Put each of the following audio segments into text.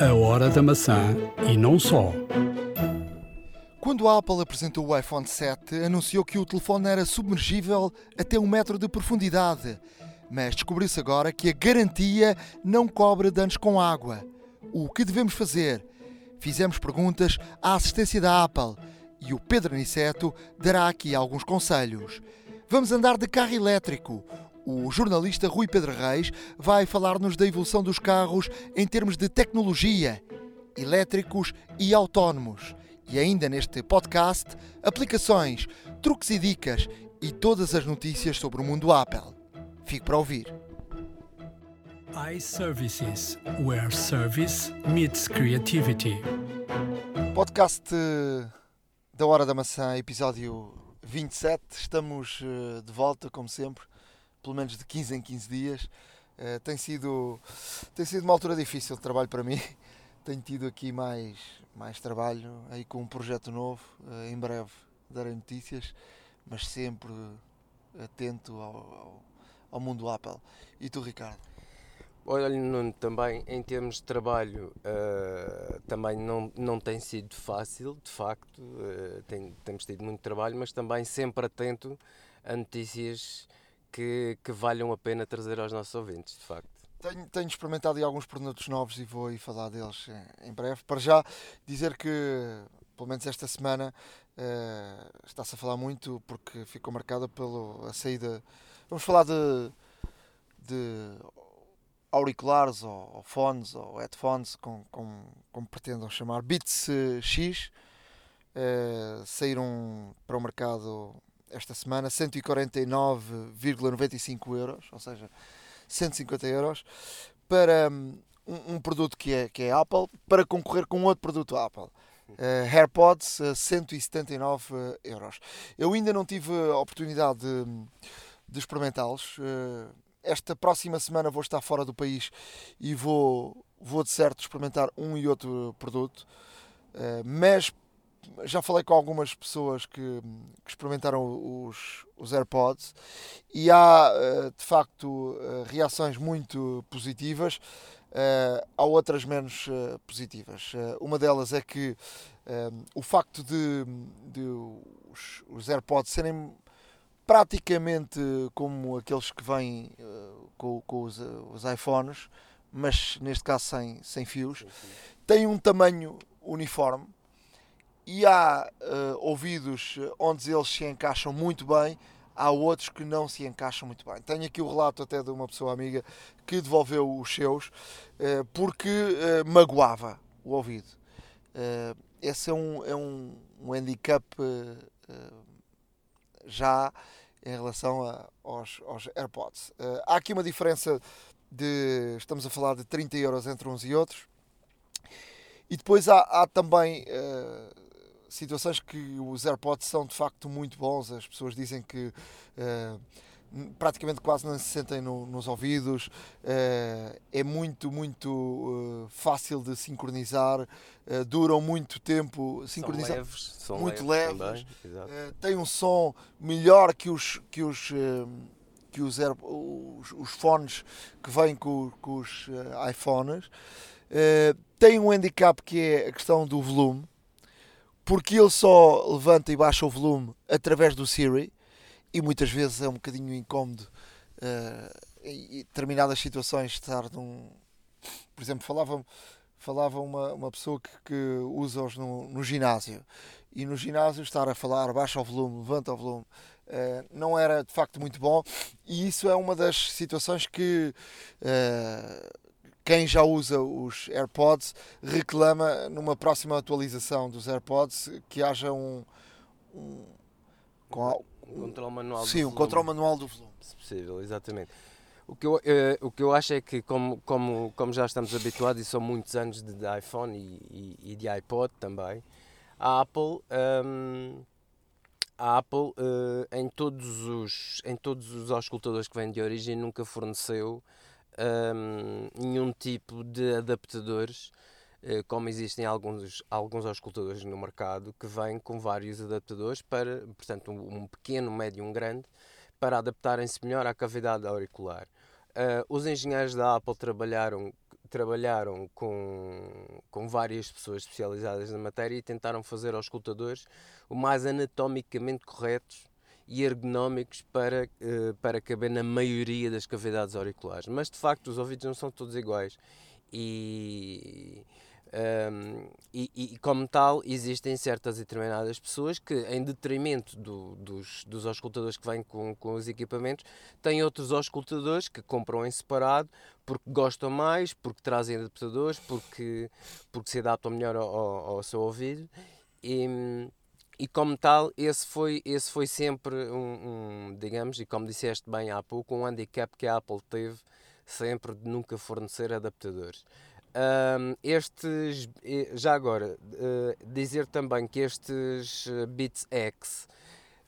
A Hora da Maçã e não só. Quando a Apple apresentou o iPhone 7, anunciou que o telefone era submergível até um metro de profundidade. Mas descobriu-se agora que a garantia não cobre danos com água. O que devemos fazer? Fizemos perguntas à assistência da Apple e o Pedro Aniceto dará aqui alguns conselhos. Vamos andar de carro elétrico. O jornalista Rui Pedro Reis vai falar-nos da evolução dos carros em termos de tecnologia, elétricos e autónomos. E ainda neste podcast, aplicações, truques e dicas e todas as notícias sobre o mundo Apple. Fique para ouvir. iServices, where service meets creativity. Podcast eh, da Hora da Maçã, episódio 27. Estamos eh, de volta, como sempre, pelo menos de 15 em 15 dias. Eh, tem, sido, tem sido uma altura difícil de trabalho para mim. Tenho tido aqui mais, mais trabalho, aí com um projeto novo. em breve darei notícias, mas sempre atento ao, ao, ao mundo Apple. E tu, Ricardo? Olha, Nuno, também em termos de trabalho uh, também não, não tem sido fácil, de facto, uh, tem, temos tido muito trabalho, mas também sempre atento a notícias que, que valham a pena trazer aos nossos ouvintes, de facto. Tenho, tenho experimentado aí alguns produtos novos e vou aí falar deles em, breve. Para já dizer que, pelo menos esta semana, uh, está-se a falar muito porque ficou marcada pela saída. Vamos falar de, de auriculares ou, ou fones ou headphones, com, com, como pretendam chamar, Beats eh, X, uh, saíram para o mercado esta semana 149,95 euros, ou seja, 150 euros, para um, um, produto que é, que é Apple, para concorrer com outro produto Apple. Uh, AirPods, uh, 179 euros. Eu ainda não tive a oportunidade de, de experimentá-los. Uh, esta próxima semana vou estar fora do país e vou, vou de certo experimentar um e outro produto, mas já falei com algumas pessoas que, que experimentaram os, os, AirPods e há uh, de facto uh, reações muito positivas, há outras menos positivas. uma delas é que o facto de, de os, os AirPods serem praticamente como aqueles que vêm com, com os, os, iPhones, mas neste caso sem, sem fios, tem um tamanho uniforme e há uh, ouvidos onde eles se encaixam muito bem, há outros que não se encaixam muito bem. Tenho aqui o relato até de uma pessoa amiga que devolveu os seus porque magoava o ouvido. esse é um, é um, um handicap já em relação a, aos, aos, AirPods. Uh, há aqui uma diferença de. Estamos a falar de 30 euros entre uns e outros. E depois há, há também uh, situações que os AirPods são de facto muito bons. As pessoas dizem que uh, praticamente quase não se sentem no, nos ouvidos, uh, é muito, muito uh, fácil de sincronizar, duram muito tempo sincronizar, são leves, muito leves, leves. tem um som melhor que os que os que os, os, os fones que vêm com, com os iPhones. tem um handicap que é a questão do volume, porque ele só levanta e baixa o volume através do Siri e muitas vezes é um bocadinho incómodo uh, em determinadas situações estar num. Por exemplo, falava, falava uma, uma pessoa que, que usa-os no, no ginásio e no ginásio estar a falar baixa o volume, levanta o volume. Uh, não era de facto muito bom, e isso é uma das situações que uh, quem já usa os AirPods reclama numa próxima atualização dos AirPods que haja um, um com, um controle manual Sim, um controle manual do volume. Se possível, exatamente. O que, eu, uh, o que eu acho é que, como, como, como já estamos habituados, e são muitos anos de, de iPhone e, e, e, de iPod também, a Apple, um, a Apple uh, em, todos os, em todos os auscultadores que vêm de origem nunca forneceu um, nenhum tipo de adaptadores eh, como existem alguns, alguns auscultadores no mercado que vêm com vários adaptadores para, portanto, um pequeno, médio, um grande, para adaptarem-se melhor à cavidade auricular. Uh, os engenheiros da Apple trabalharam, trabalharam com, com várias pessoas especializadas na matéria e tentaram fazer aos escutadores o mais anatomicamente corretos e ergonómicos para, uh, para caber na maioria das cavidades auriculares. Mas de facto os ouvidos não são todos iguais e um, e, e, como tal, existem certas e determinadas pessoas que, em detrimento do, dos, dos auscultadores que vêm com, com os equipamentos, têm outros auscultadores que compram em separado porque gostam mais, porque trazem adaptadores, porque, porque se adaptam melhor ao, ao seu ouvido. E, e como tal, esse foi, esse foi sempre um, um, digamos, e como disseste bem há pouco, um handicap que a Apple teve sempre de nunca fornecer adaptadores. Um, estes, já agora, uh, dizer também que estes eh, Beats X,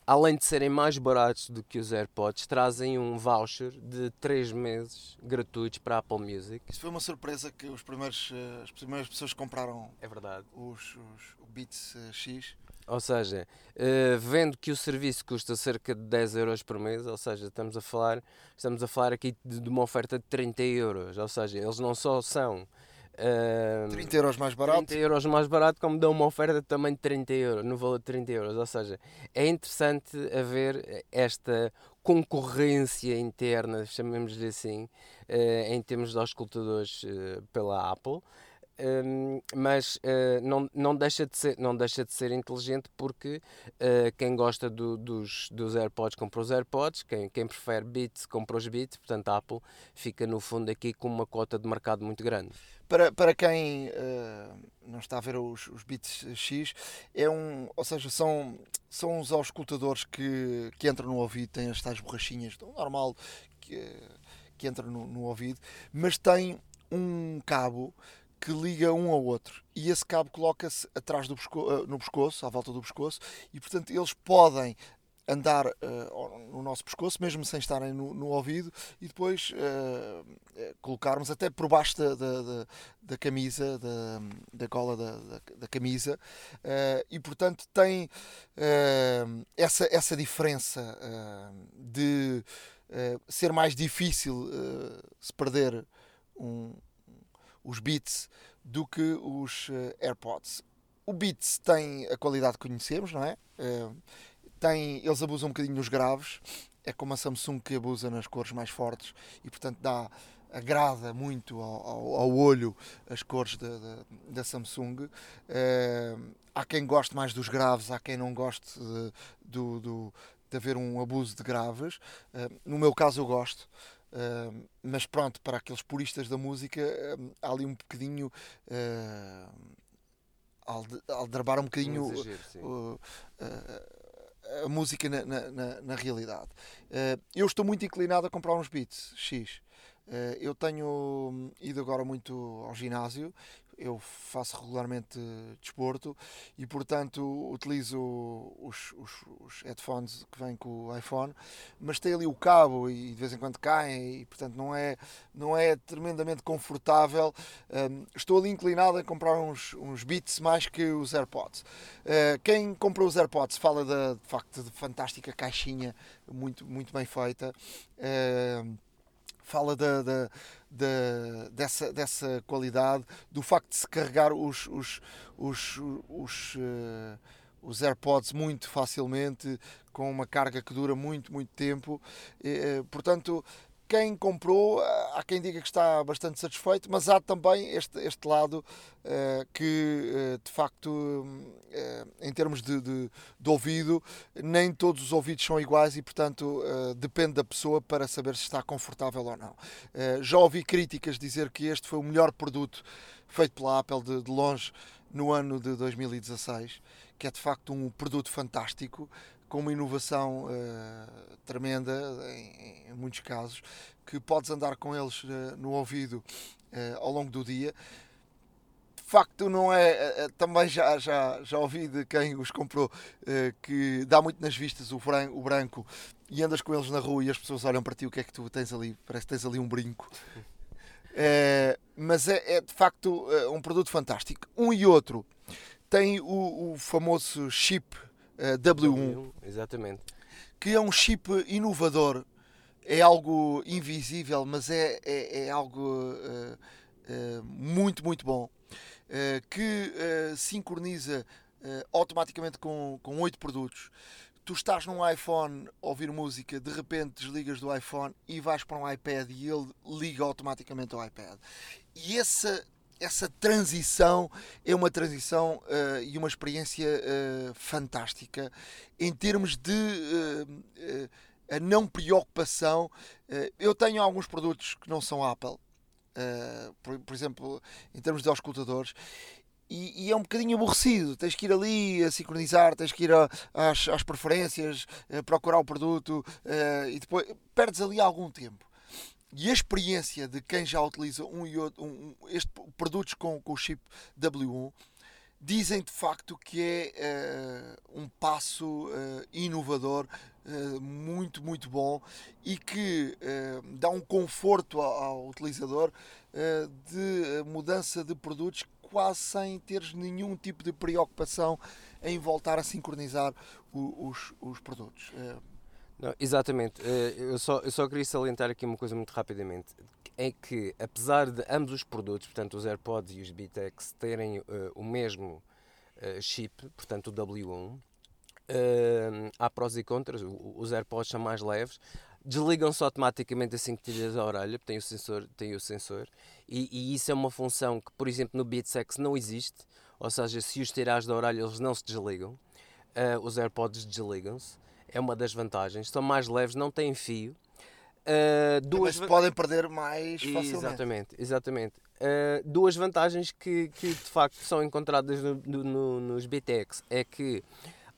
além de serem mais baratos do que os AirPods, trazem um voucher de 3 meses gratuitos para a Apple Music. Isso foi uma surpresa que os primeiros, uh, as primeiras pessoas que compraram é verdade. os, os Beats X ou seja, uh, vendo que o serviço custa cerca de 10 euros por mês, ou seja, estamos a falar, estamos a falar aqui de, de uma oferta de 30 euros, ou seja, eles não só são Uh, 30 euros mais barato. 30 euros mais barato, como dão uma oferta também de 30 euros, no valor de 30 euros. Ou seja, é interessante haver esta concorrência interna, chamemos-lhe assim, uh, em termos de auscultadores pela Apple. Mas uh, não, não, deixa de ser, não deixa de ser inteligente porque uh, quem gosta do, dos, dos AirPods compra os AirPods, quem, quem prefere Beats compra os Beats, portanto a Apple fica no fundo aqui com uma cota de mercado muito grande. Para, para quem uh, não está a ver os, os Beats X, é um, ou seja, são, são os auscultadores que, que entram no ouvido, têm as tais borrachinhas, normal que, que entra no, no ouvido, mas tem um cabo que liga um ao outro. E esse cabo coloca-se atrás do pescoço, no pescoço, à volta do pescoço, e portanto eles podem andar uh, no nosso pescoço, mesmo sem estarem no, no ouvido, e depois uh, colocarmos até por baixo da, da, da, camisa, da, da gola da camisa, uh, e portanto tem essa, essa diferença de ser mais difícil se perder um, os Beats do que os uh, AirPods. O Beats tem a qualidade que conhecemos, não é? Uh, tem, eles abusam um bocadinho nos graves, é como a Samsung que abusa nas cores mais fortes e portanto dá agrada muito ao, ao, ao olho as cores da, da, da Samsung. Uh, há quem goste mais dos graves, há quem não goste de, do, do, de haver um abuso de graves. Uh, no meu caso, eu gosto. Uh, mas pronto, para aqueles puristas da música, uh, há ali um bocadinho. Uh, aldrabar um bocadinho um exagero, a música na, na, na realidade. eu estou muito inclinado a comprar uns beats X. eu tenho ido agora muito ao ginásio eu faço regularmente desporto e, portanto, utilizo os, os, os, headphones que vêm com o iPhone, mas tem ali o cabo e de vez em quando caem e, portanto, não é, não é tremendamente confortável. Um, estou ali inclinado a comprar uns, uns Beats mais que os AirPods. Uh, quem comprou os AirPods fala da, de facto de fantástica caixinha, muito, muito bem feita. Uh, fala da, da, dessa, dessa qualidade, do facto de se carregar os, os, os, os, uh, os AirPods muito facilmente, com uma carga que dura muito, muito tempo. Uh, portanto, quem comprou, há quem diga que está bastante satisfeito, mas há também este, este lado uh, que, uh, de facto, uh, em termos de, de, de, ouvido, nem todos os ouvidos são iguais e, portanto, depende da pessoa para saber se está confortável ou não. já ouvi críticas dizer que este foi o melhor produto feito pela Apple de, de longe no ano de 2016, que é de facto um produto fantástico com uma inovação uh, tremenda em, em, muitos casos, que podes andar com eles uh, no ouvido uh, ao longo do dia. De facto, não é. também já, já, já ouvi de quem os comprou que dá muito nas vistas o branco, o branco e andas com eles na rua e as pessoas olham para ti o que é que tu tens ali, parece que tens ali um brinco. mas é, é, de facto um produto fantástico. Um e outro tem o, o famoso chip W1. Exatamente. Que é um chip inovador. É algo invisível, mas é, é, é algo uh, uh, muito, muito bom, que sincroniza automaticamente com, com 8 produtos. Tu estás num iPhone a ouvir música, de repente desligas do iPhone e vais para um iPad e ele liga automaticamente ao iPad. E essa essa transição é uma transição uh, e uma experiência uh, fantástica em termos de uh, a não preocupação. eu tenho alguns produtos que não são Apple, por, por, exemplo, em termos de auscultadores. E, e, é um bocadinho aborrecido. Tens que ir ali a sincronizar, tens que ir a, às, às, preferências, procurar o produto e depois perdes ali algum tempo e a experiência de quem já utiliza um e outro, um, este, produtos com, com o chip W1 dizem de facto que é uh, um passo uh, inovador uh, muito, muito bom e que dá um conforto ao, ao utilizador de mudança de produtos quase sem teres nenhum tipo de preocupação em voltar a sincronizar o, os, os produtos. Não, exatamente. Eh, eu só, eu só queria salientar aqui uma coisa muito rapidamente. É que, apesar de ambos os produtos, portanto os AirPods e os Bitex, terem uh, o mesmo uh, chip, portanto o W1, uh, há prós e contras. Os AirPods são mais leves, desligam-se automaticamente assim que tiras a orelha, tem o sensor, tem o sensor e, e, isso é uma função que, por exemplo, no Beatsex não existe, ou seja, se os tirares da orelha eles não se desligam, uh, os AirPods desligam-se é uma das vantagens. São mais leves, não têm fio. Uh, duas Mas podem perder mais facilmente. Exatamente, exatamente. Uh, duas vantagens que, que de facto são encontradas no, no, nos BTX é que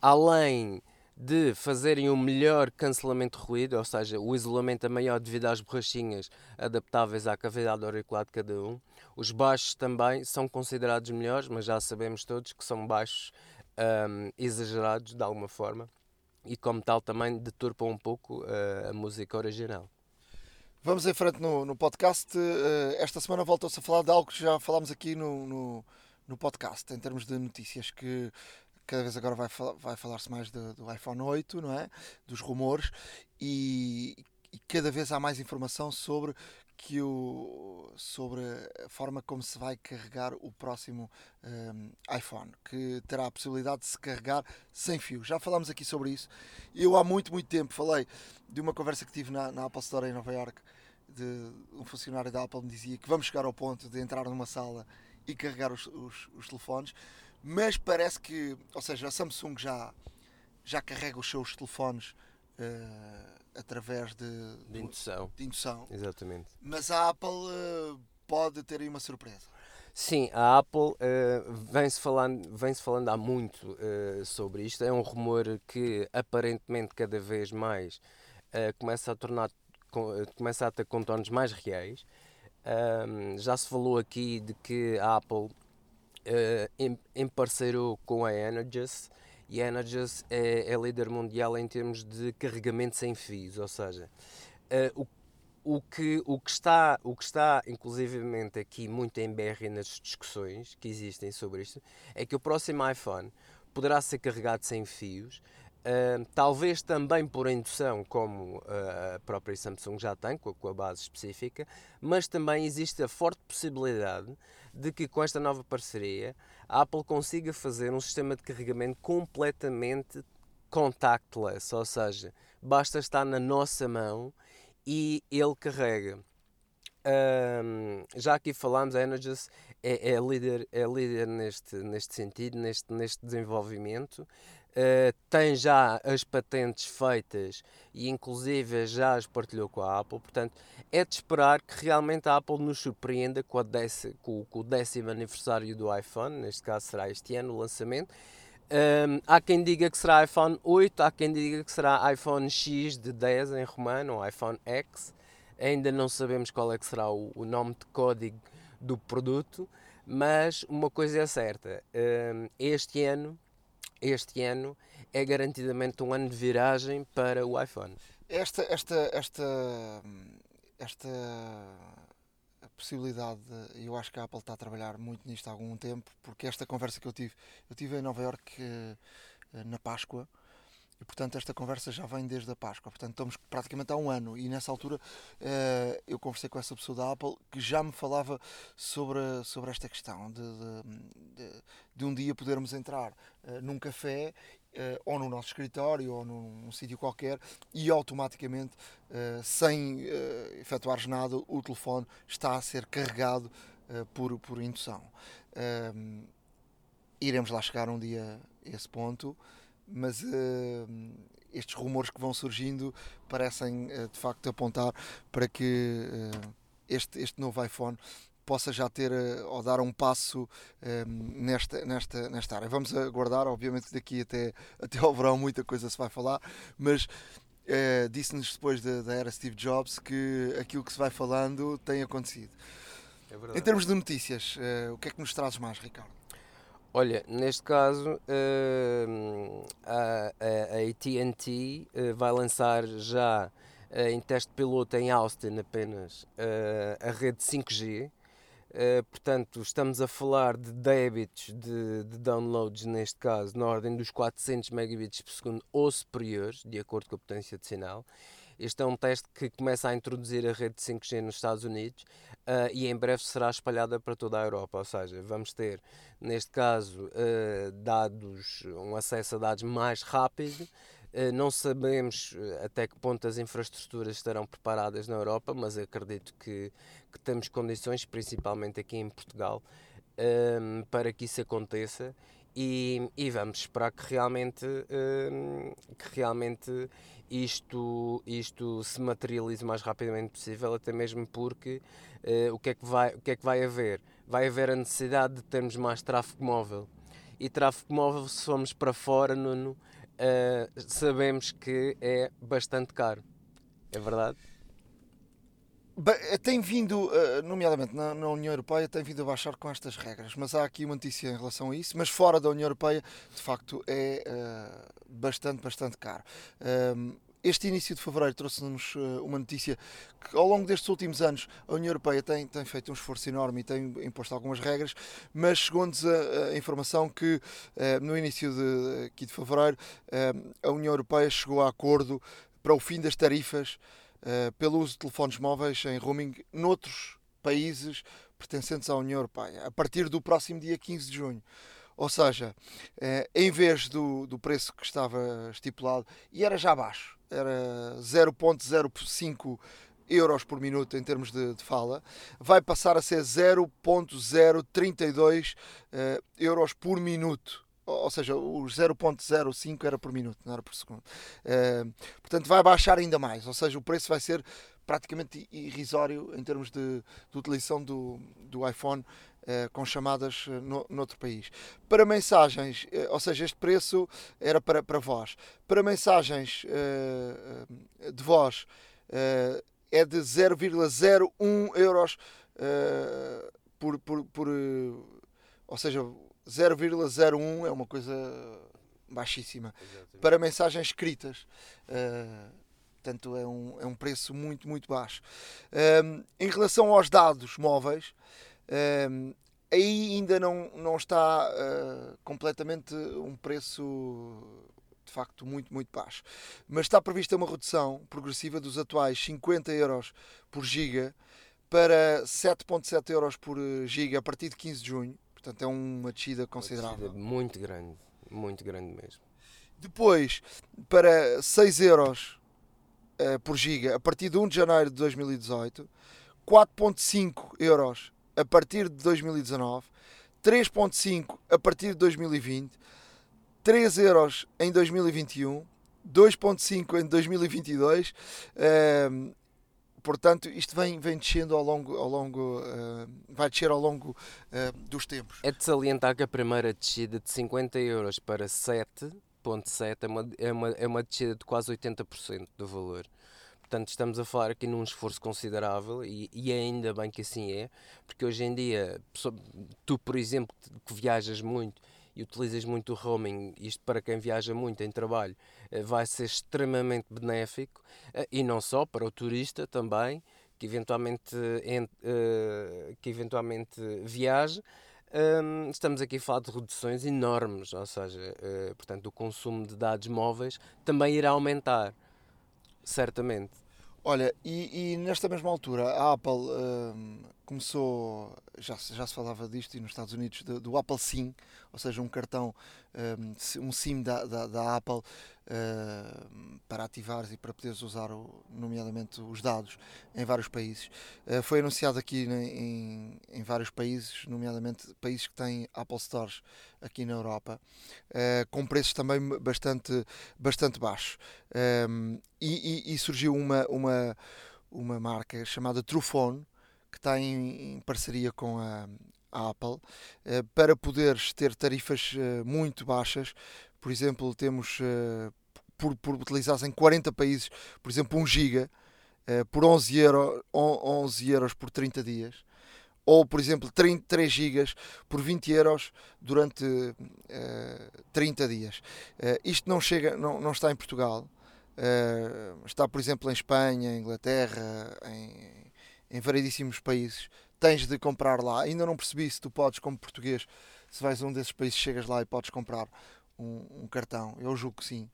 além de fazerem um melhor cancelamento de ruído, ou seja, o isolamento é maior devido às borrachinhas adaptáveis à cavidade auricular de cada um. Os baixos também são considerados melhores, mas já sabemos todos que são baixos um, exagerados de alguma forma e como tal também deturpam um pouco uh, a música original. Vamos em frente no, no podcast. Uh, esta semana voltou-se a falar de algo que já falámos aqui no, no, no, podcast, em termos de notícias, que cada vez agora vai, vai falar-se mais de, do iPhone 8, não é? Dos rumores, e, e cada vez há mais informação sobre que o, sobre a forma como se vai carregar o próximo um, iPhone, que terá a possibilidade de se carregar sem fio. Já falámos aqui sobre isso. Eu há muito, muito tempo falei de uma conversa que tive na, na Apple Store em Nova York, de um funcionário da Apple me dizia que vamos chegar ao ponto de entrar numa sala e carregar os, os, os telefones, mas parece que, ou seja, a Samsung já, já carrega os seus telefones. Uh, através de, de indução. de indução. Exatamente. Mas a Apple uh, pode ter aí uma surpresa. Sim, a Apple uh, vem-se falando, vem falando há muito uh, sobre isto. É um rumor que aparentemente cada vez mais uh, começa a tornar começa a ter contornos mais reais. já se falou aqui de que a Apple em, em parceiro com a Energis e a Energis é, é líder mundial em termos de carregamento sem fios, ou seja, uh, o, o, que, o, que está, o que está inclusivamente aqui muito em BR nas discussões que existem sobre isto é que o próximo iPhone poderá ser carregado sem fios, Talvez também por indução, como uh, a própria Samsung já tem, com a, com a, base específica, mas também existe a forte possibilidade de que com esta nova parceria a Apple consiga fazer um sistema de carregamento completamente contactless, ou seja, basta estar na nossa mão e ele carrega. Um, já aqui falámos, a Energis é, é, líder, é líder neste, neste sentido, neste, neste desenvolvimento. Uh, tem já as patentes feitas e inclusive já as partilhou com a Apple, portanto é de esperar que realmente a Apple nos surpreenda com, com, com o décimo aniversário do iPhone, neste caso será este ano o lançamento. Um, há quem diga que será iPhone 8, há quem diga que será iPhone X de 10 em romano, ou iPhone X. Ainda não sabemos qual é que será o, o nome de código do produto, mas uma coisa é certa, um, este ano este ano é garantidamente um ano de viragem para o iPhone. Esta, esta, esta, esta possibilidade, eu acho que a Apple está a trabalhar muito nisto há algum tempo, porque esta conversa que eu tive, eu tive em Nova York eh, na Páscoa, E, portanto, esta conversa já vem desde a Páscoa. Portanto, estamos praticamente há um ano. E nessa altura uh, eu conversei com essa pessoa da Apple que já me falava sobre, sobre esta questão de, de, de, de um dia podermos entrar uh, num café Uh, ou no nosso escritório ou num, num sítio qualquer e automaticamente, sem uh, nada, o telefone está a ser carregado por, por indução. Ehm, iremos lá chegar um dia a esse ponto mas uh, estes rumores que vão surgindo parecem uh, de facto apontar para que uh, este, este novo iPhone possa já ter ou dar um passo nesta, nesta, nesta área. Vamos aguardar, obviamente daqui até, até ao verão muita coisa se vai falar, mas disse-nos depois da, da era Steve Jobs que aquilo que se vai falando tem acontecido. É em termos de notícias, o que é que nos trazes mais, Ricardo? Olha, neste caso uh, a, a AT&T uh, vai lançar já uh, em teste piloto em Austin apenas eh, a rede 5G. portanto, estamos a falar de débitos de, de, downloads, neste caso, na ordem dos 400 megabits por segundo ou superiores, de acordo com a potência de sinal. Este é um teste que começa a introduzir a rede 5G nos Estados Unidos uh, e em breve será espalhada para toda a Europa. Ou seja, vamos ter, neste caso, uh, dados, um acesso a dados mais rápido. Uh, não sabemos até que ponto as infraestruturas estarão preparadas na Europa, mas acredito que, que temos condições, principalmente aqui em Portugal, para que isso aconteça e, e, vamos esperar que realmente, que realmente isto, isto se materialize o mais rapidamente possível, até mesmo porque uh, o, que é que vai, o que é que vai haver? Vai haver a necessidade de termos mais tráfego móvel. E tráfego móvel, se formos para fora, Nuno, uh, sabemos que é bastante caro. É verdade? Eh, tem vindo, nomeadamente na, União Europeia, tem vindo a baixar com estas regras, mas há aqui uma notícia em relação a isso. Mas fora da União Europeia, de facto, é uh, bastante, bastante caro. Um, este início de fevereiro trouxe-nos eh, uma notícia que, ao longo destes últimos anos, a União Europeia tem, tem feito um esforço enorme e tem imposto algumas regras, mas chegou-nos a, a, informação que, eh, no início de, aqui de fevereiro, eh, a União Europeia chegou a acordo para o fim das tarifas pelo uso de telefones móveis em roaming noutros países pertencentes à União Europeia, a partir do próximo dia 15 de junho. Ou seja, em vez do, do preço que estava estipulado, e era já baixo, era 0.05 euros por minuto em termos de, de, fala, vai passar a ser 0.032 uh, eh, euros por minuto. Ou seja, os 0.05 era por minuto, não era por segundo. Uh, portanto, vai baixar ainda mais. Ou seja, o preço vai ser praticamente irrisório em termos de, de utilização do, do iPhone Uh, com chamadas uh, no, noutro país. Para mensagens, uh, ou seja, este preço era para, para voz. Para mensagens de voz é de 0,01 euros por, por, por ou seja, 0,01 é uma coisa baixíssima. Exatamente. Para mensagens escritas. Portanto, é um, é um preço muito, muito baixo. Um, em relação aos dados móveis, um, aí ainda não, não está uh, completamente um preço de facto muito, muito baixo. Mas está prevista uma redução progressiva dos atuais 50 euros por giga para 7.7 euros por giga a partir de 15 de junho. Portanto, é uma descida considerável. Uma descida muito grande, muito grande mesmo. Depois, para 6 euros uh, por giga a partir de 1 de janeiro de 2018, 4.5 euros a partir de 2019, 3.5 a partir de 2020, 3 euros em 2021, 2.5 em 2022. Uh, portanto, isto vem, vem descendo ao longo, ao longo uh, vai descer ao longo uh, dos tempos. É de salientar que a primeira descida de 50 euros para 7 7,7 é uma, é, uma, é uma descida de quase 80% do valor. Portanto, estamos a falar aqui num esforço considerável e, e ainda bem que assim é, porque hoje em dia, tu, por exemplo, que viajas muito e utilizas muito o roaming, isto para quem viaja muito em trabalho, vai ser extremamente benéfico eh, e não só para o turista também, que eventualmente, eh, que eventualmente viaje estamos aqui a falar de reduções enormes, ou seja, portanto, o consumo de dados móveis também irá aumentar, certamente. Olha, e, e nesta mesma altura a Apple começou, já, já se falava disto e nos Estados Unidos, do, do Apple SIM, ou seja, um cartão, um, um SIM da, da, da Apple uh, para ativares e para poderes usar, o, nomeadamente, os dados em vários países. Uh, foi anunciado aqui em, em, vários países, nomeadamente países que têm Apple Stores aqui na Europa, uh, com preços também bastante, bastante baixos. Um, e, e, e, surgiu uma, uma, uma marca chamada Truephone, que está em, em parceria com a, a Apple, para poderes ter tarifas muito baixas por exemplo, temos uh, por, por utilizares em 40 países, por exemplo, 1 giga uh, por 11, euro, 11 euros por 30 dias. Ou, por exemplo, 33 gigas por 20 euros durante uh, eh, 30 dias. isto não, chega, não, não está em Portugal. está, por exemplo, em Espanha, Inglaterra, em, em variedíssimos países. Tens de comprar lá. Ainda não percebi se tu podes, como português, se vais a um desses países, chegas lá e podes comprar um, um cartão. Eu julgo que sim.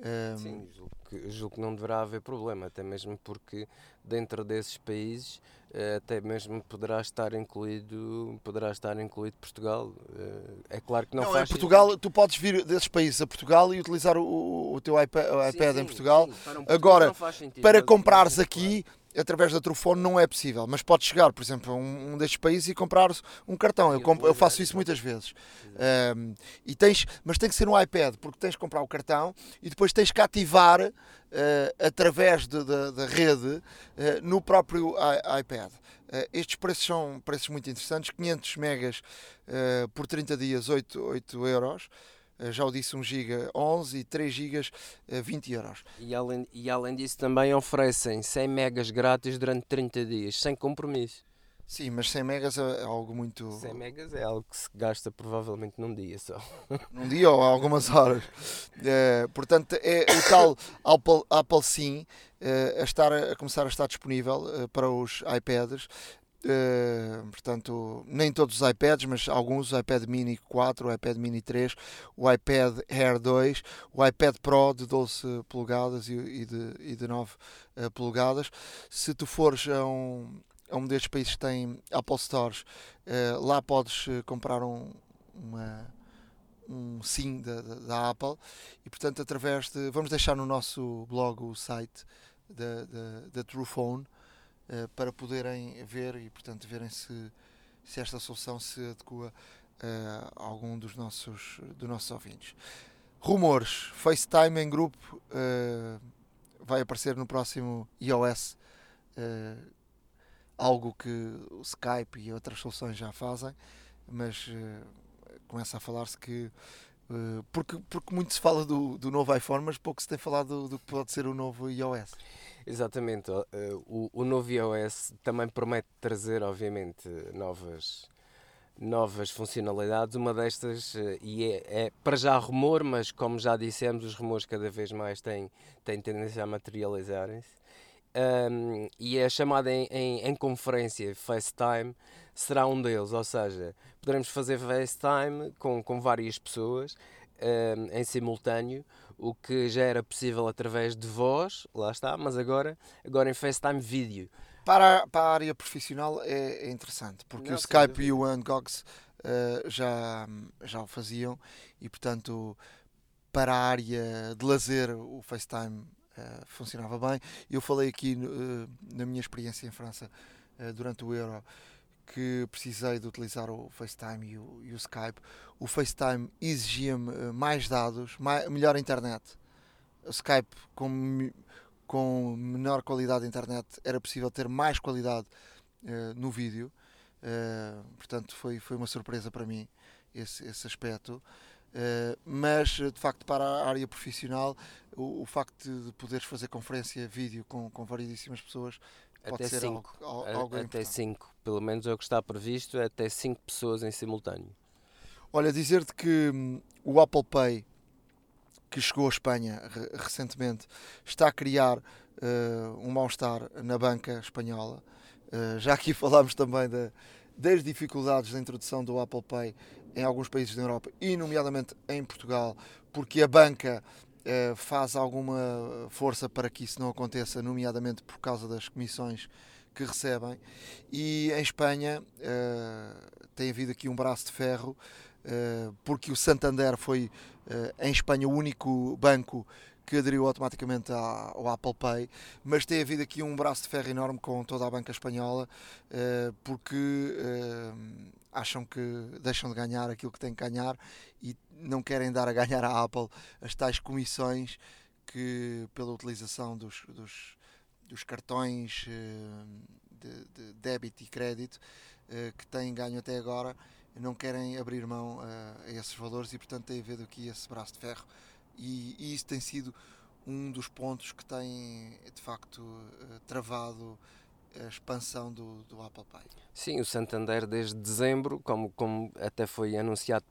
Um... Sim, julgo que, julgo que não deverá haver problema, até mesmo porque dentro desses países eh, até mesmo poderá estar incluído poderá estar incluído Portugal eh, é claro que não, não faz em Portugal tu podes vir desses países a Portugal e utilizar o, o teu iPad, o iPad sim, em Portugal, sim, para um agora para comprares aqui claro através da Trufone não é possível, mas pode chegar, por exemplo, a um, um destes países e comprar um cartão. Eu, comp eu faço isso muitas vezes. Um, e tens, mas tem que ser no iPad, porque tens que comprar o cartão e depois tens que ativar uh, através da rede uh, no próprio iPad. Uh, estes preços são preços muito interessantes: 500 megas por 30 dias, 8, 8 euros. Eh, já o disse, 1 GB 11 e 3 GB 20 euros. E além, e além disso também oferecem 100 megas grátis durante 30 dias, sem compromisso. Sim, mas 100 megas é algo muito. 100 megas é algo que se gasta provavelmente num dia só. Num dia ou algumas horas. É, portanto, é o tal Apple, Apple Sim é, a, estar, a começar a estar disponível é, para os iPads. Uh, portanto, nem todos os iPads, mas alguns, o iPad Mini 4, o iPad Mini 3, o iPad Air 2, o iPad Pro de 12 polegadas e, e, de, e de 9 uh, polegadas. Se tu fores a um, a um destes países que tem Apple Stores, uh, lá podes comprar um, uma, um SIM da, da, da, Apple e, portanto, através de. Vamos deixar no nosso blog o site da, da, da Truephone eh, para poderem ver e, portanto, verem se, se esta solução se adequa uh, a algum dos nossos, dos nossos ouvintes. Rumores: FaceTime em grupo uh, vai aparecer no próximo iOS. algo que o Skype e outras soluções já fazem, mas começa a falar-se que porque, porque muito se fala do, do novo iPhone, mas pouco se tem falado do, do que pode ser o novo iOS. Exatamente. O, o novo iOS também promete trazer, obviamente, novas, novas funcionalidades. Uma destas, eh, e é, é, para já rumor, mas como já dissemos, os rumores cada vez mais têm, têm tendência a materializarem-se. Um, e a chamada em, em, em, conferência FaceTime será um deles, ou seja, poderemos fazer FaceTime com, com várias pessoas um, em simultâneo, o que já era possível através de voz, lá está, mas agora, agora em FaceTime vídeo. Para, a, para a área profissional é, é interessante, porque Não, o Skype e o Ungogs uh, já, já o faziam e, portanto, para a área de lazer, o FaceTime uh, funcionava bem. Eu falei aqui uh, na minha experiência em França durante o Euro que precisei de utilizar o FaceTime e o, e o Skype, o FaceTime exigia-me eh, mais dados, mais, melhor internet. O Skype, com, com menor qualidade de internet, era possível ter mais qualidade uh, no vídeo. Uh, portanto, foi, foi uma surpresa para mim esse, esse aspecto. Uh, mas de facto para a área profissional o, o facto de poderes fazer conferência vídeo com, com variedíssimas pessoas Pode até 5. Até 5, pelo menos é o que está previsto, é até 5 pessoas em simultâneo. Olha, dizer-te que hum, o Apple Pay, que chegou à Espanha recentemente, está a criar uh, um mal-estar na banca espanhola. Uh, já aqui falámos também da, das dificuldades da introdução do Apple Pay em alguns países da Europa e, nomeadamente, em Portugal, porque a banca eh, faz alguma força para que isso não aconteça, nomeadamente por causa das comissões que recebem. E em Espanha eh, tem havido aqui um braço de ferro, eh, porque o Santander foi, em Espanha, o único banco que aderiu automaticamente ao Apple Pay, mas tem havido aqui um braço de ferro enorme com toda a banca espanhola, porque acham que deixam de ganhar aquilo que têm que ganhar e não querem dar a ganhar à Apple as tais comissões que pela utilização dos, dos, dos cartões eh, de, de, débito e crédito eh, que têm ganho até agora não querem abrir mão a, a esses valores e portanto tem havido aqui esse braço de ferro e, e isso tem sido um dos pontos que tem de facto eh, travado a expansão do, do Apple Pay. Sim, o Santander desde dezembro, como, como até foi anunciado,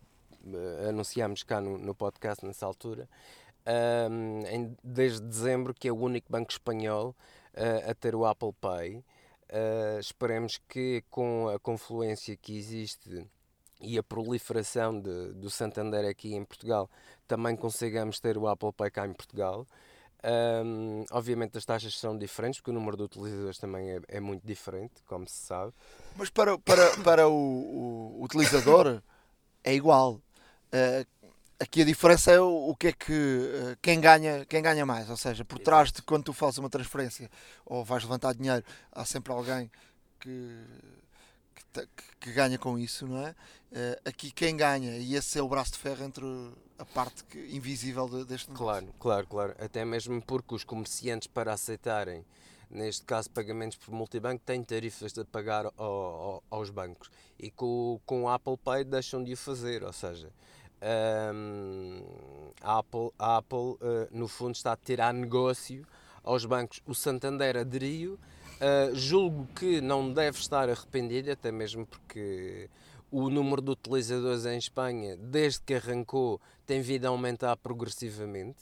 uh, anunciámos cá no, no podcast nessa altura, um, em, desde dezembro que é o único banco espanhol uh, a ter o Apple Pay. Uh, esperemos que com a confluência que existe e a proliferação de, do Santander aqui em Portugal também consigamos ter o Apple Pay cá em Portugal. Um, obviamente as taxas são diferentes, porque o número de utilizadores também é, é muito diferente, como se sabe. Mas para, para, para o, o utilizador é igual. Uh, aqui a diferença é o, o que é que uh, quem ganha, quem ganha mais. Ou seja, por trás de quando tu fazes uma transferência ou vais levantar dinheiro, há sempre alguém que, que, ganha com isso, não é? Uh, aqui quem ganha, e esse é o braço de ferro entre a parte invisível de, deste negócio. Claro, claro, claro. Até mesmo porque os comerciantes, para aceitarem, neste caso, pagamentos por multibanco, têm tarifas de pagar ao, ao, aos bancos. E com, com o Apple Pay deixam de o fazer, ou seja, um, a Apple, a Apple uh, no fundo, está a tirar negócio aos bancos. O Santander aderiu. Uh, julgo que não deve estar arrependido, até mesmo porque o número de utilizadores em Espanha, desde que arrancou, tem vindo a aumentar progressivamente.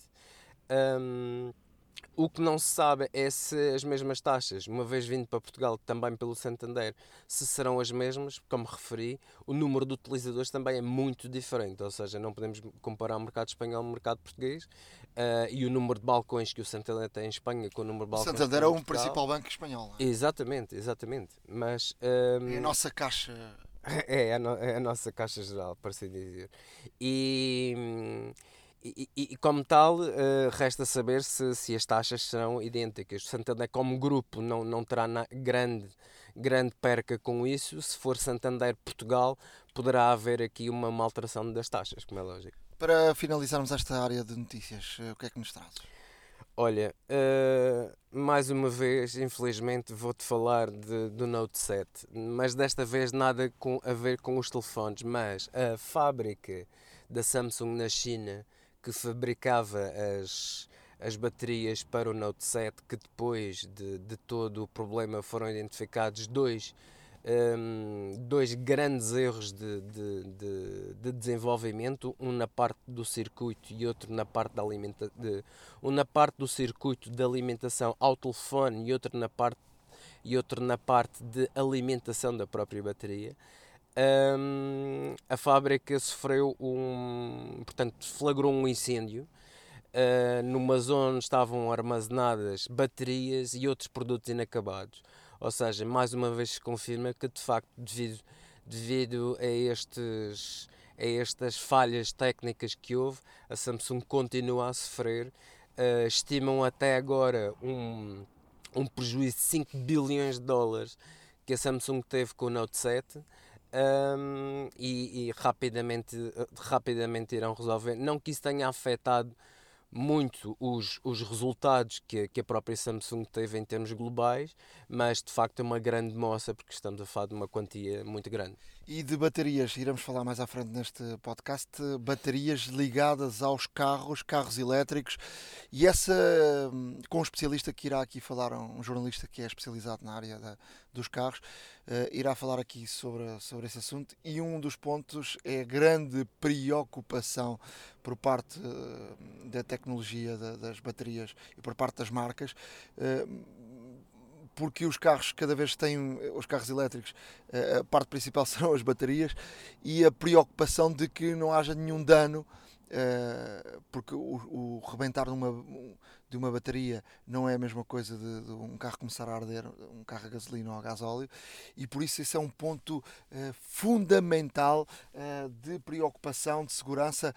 Um, o que não se sabe é se as mesmas taxas, uma vez vindo para Portugal também pelo Santander, se serão as mesmas, como referi, o número de utilizadores também é muito diferente, ou seja, não podemos comparar o mercado espanhol com o mercado português uh, e o número de balcões que o Santander tem em Espanha com o número de balcões. O Santander é o principal banco espanhol. É? Exatamente, exatamente. Mas, um, é a nossa caixa É, é a, no, é a nossa caixa geral, para assim dizer. E, e, e, como tal, uh, resta saber se, se as taxas serão idênticas. O Santander, como grupo, não, não terá na, grande, grande perca com isso. Se for Santander Portugal, poderá haver aqui uma, uma alteração das taxas, como é lógico. Para finalizarmos esta área de notícias, eh, o que é que nos trazes? Olha, uh, mais uma vez, infelizmente, vou-te falar de, do Note 7, mas desta vez nada com, a ver com os telefones, mas a fábrica da Samsung na China que fabricava as, as baterias para o Note 7, que depois de, de todo o problema foram identificados dois um, dois grandes erros de, de, de, de, desenvolvimento, um na parte do circuito e outro na parte da alimenta de, um na parte do circuito de alimentação ao telefone e outro na parte e outro na parte de alimentação da própria bateria. Um, a fábrica sofreu um, portanto, flagrou um incêndio uh, numa zona onde estavam armazenadas baterias e outros produtos inacabados. Ou seja, mais uma vez se confirma que de facto, devido, devido a, estes, a estas falhas técnicas que houve, a Samsung continua a sofrer. Uh, estimam até agora um, um prejuízo de 5 bilhões de dólares que a Samsung teve com o Note 7. Um, e, e, rapidamente, rapidamente irão resolver. Não que isso tenha afetado muito os, os resultados que, que a própria Samsung teve em termos globais, mas de facto é uma grande moça porque estamos a falar de uma quantia muito grande. E de baterias, iremos falar mais à frente neste podcast, baterias ligadas aos carros, carros elétricos, e essa com um especialista que irá aqui falar, um jornalista que é especializado na área da, dos carros, uh, irá falar aqui sobre, sobre esse assunto, e um dos pontos é a grande preocupação por parte uh, da tecnologia da, das baterias e por parte das marcas. Uh, porque os carros cada vez têm, os carros elétricos, a parte principal serão as baterias e a preocupação de que não haja nenhum dano Uh, porque o, o rebentar de uma, de uma bateria não é a mesma coisa de, de, um carro começar a arder, um carro a gasolina ou a gasóleo, e por isso esse é um ponto fundamental de preocupação, de segurança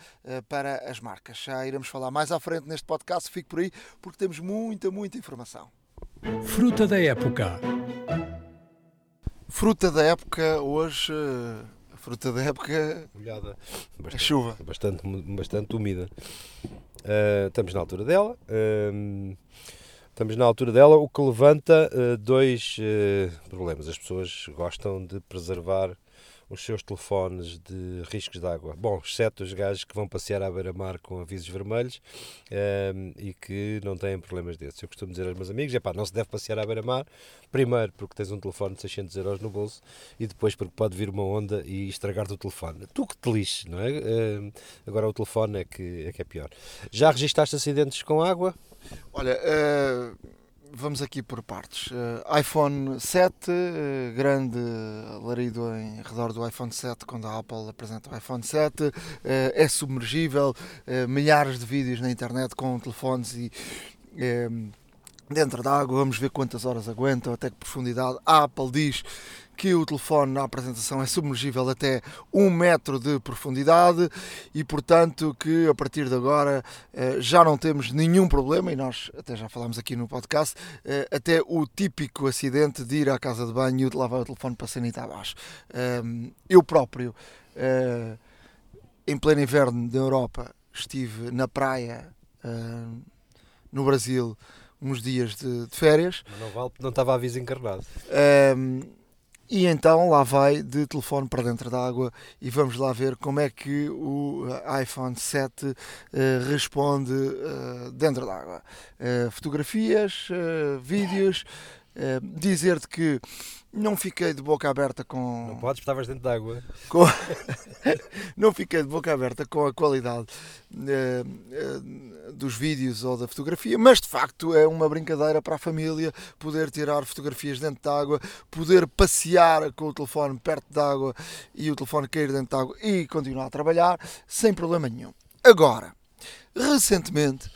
para as marcas. Já iremos falar mais à frente neste podcast, fique por aí, porque temos muita, muita informação. Fruta da época. Fruta da época hoje fruta da época molhada, bastante, a chuva. Bastante, bastante úmida. Uh, estamos na altura dela. Uh, estamos na altura dela, o que levanta uh, dois problemas. As pessoas gostam de preservar os seus telefones de riscos de água. Bom, exceto os gajos que vão passear à beira-mar com avisos vermelhos um, ehm, e que não têm problemas desses. Eu costumo dizer aos meus amigos, é pá, não se deve passear à beira-mar, primeiro porque tens um telefone de 600 euros no bolso e depois porque pode vir uma onda e estragar-te o telefone. Tu que te lixes, não é? Um, ehm, agora o telefone é que, é que é pior. Já registaste acidentes com água? Olha, uh vamos aqui por partes. Uh, iPhone 7, uh, eh, grande alarido em redor do iPhone 7 quando a Apple apresenta o iPhone 7, uh, eh, é submergível, milhares de vídeos na internet com telefones e dentro da água, vamos ver quantas horas aguentam, até que profundidade. A Apple diz que o telefone na apresentação é submergível até um metro de profundidade e, portanto, que a partir de agora eh, já não temos nenhum problema, e nós até já falámos aqui no podcast, eh, até o típico acidente de ir à casa de banho e de lavar o telefone para sanitar abaixo. Ehm, eu próprio, eh, em pleno inverno da Europa, estive na praia no Brasil uns dias de, de férias. Mas não vale porque não estava a aviso encarnado. Um, e então lá vai de telefone para dentro da água e vamos lá ver como é que o iPhone 7 uh, responde uh, dentro da água. Uh, fotografias, vídeos, dizer-te que não fiquei de boca aberta com. Não podes, estavas dentro d'água. Com... não fiquei de boca aberta com a qualidade uh, uh, dos vídeos ou da fotografia, mas de facto é uma brincadeira para a família poder tirar fotografias dentro d'água, poder passear com o telefone perto d'água e o telefone cair dentro d'água e continuar a trabalhar sem problema nenhum. Agora, recentemente,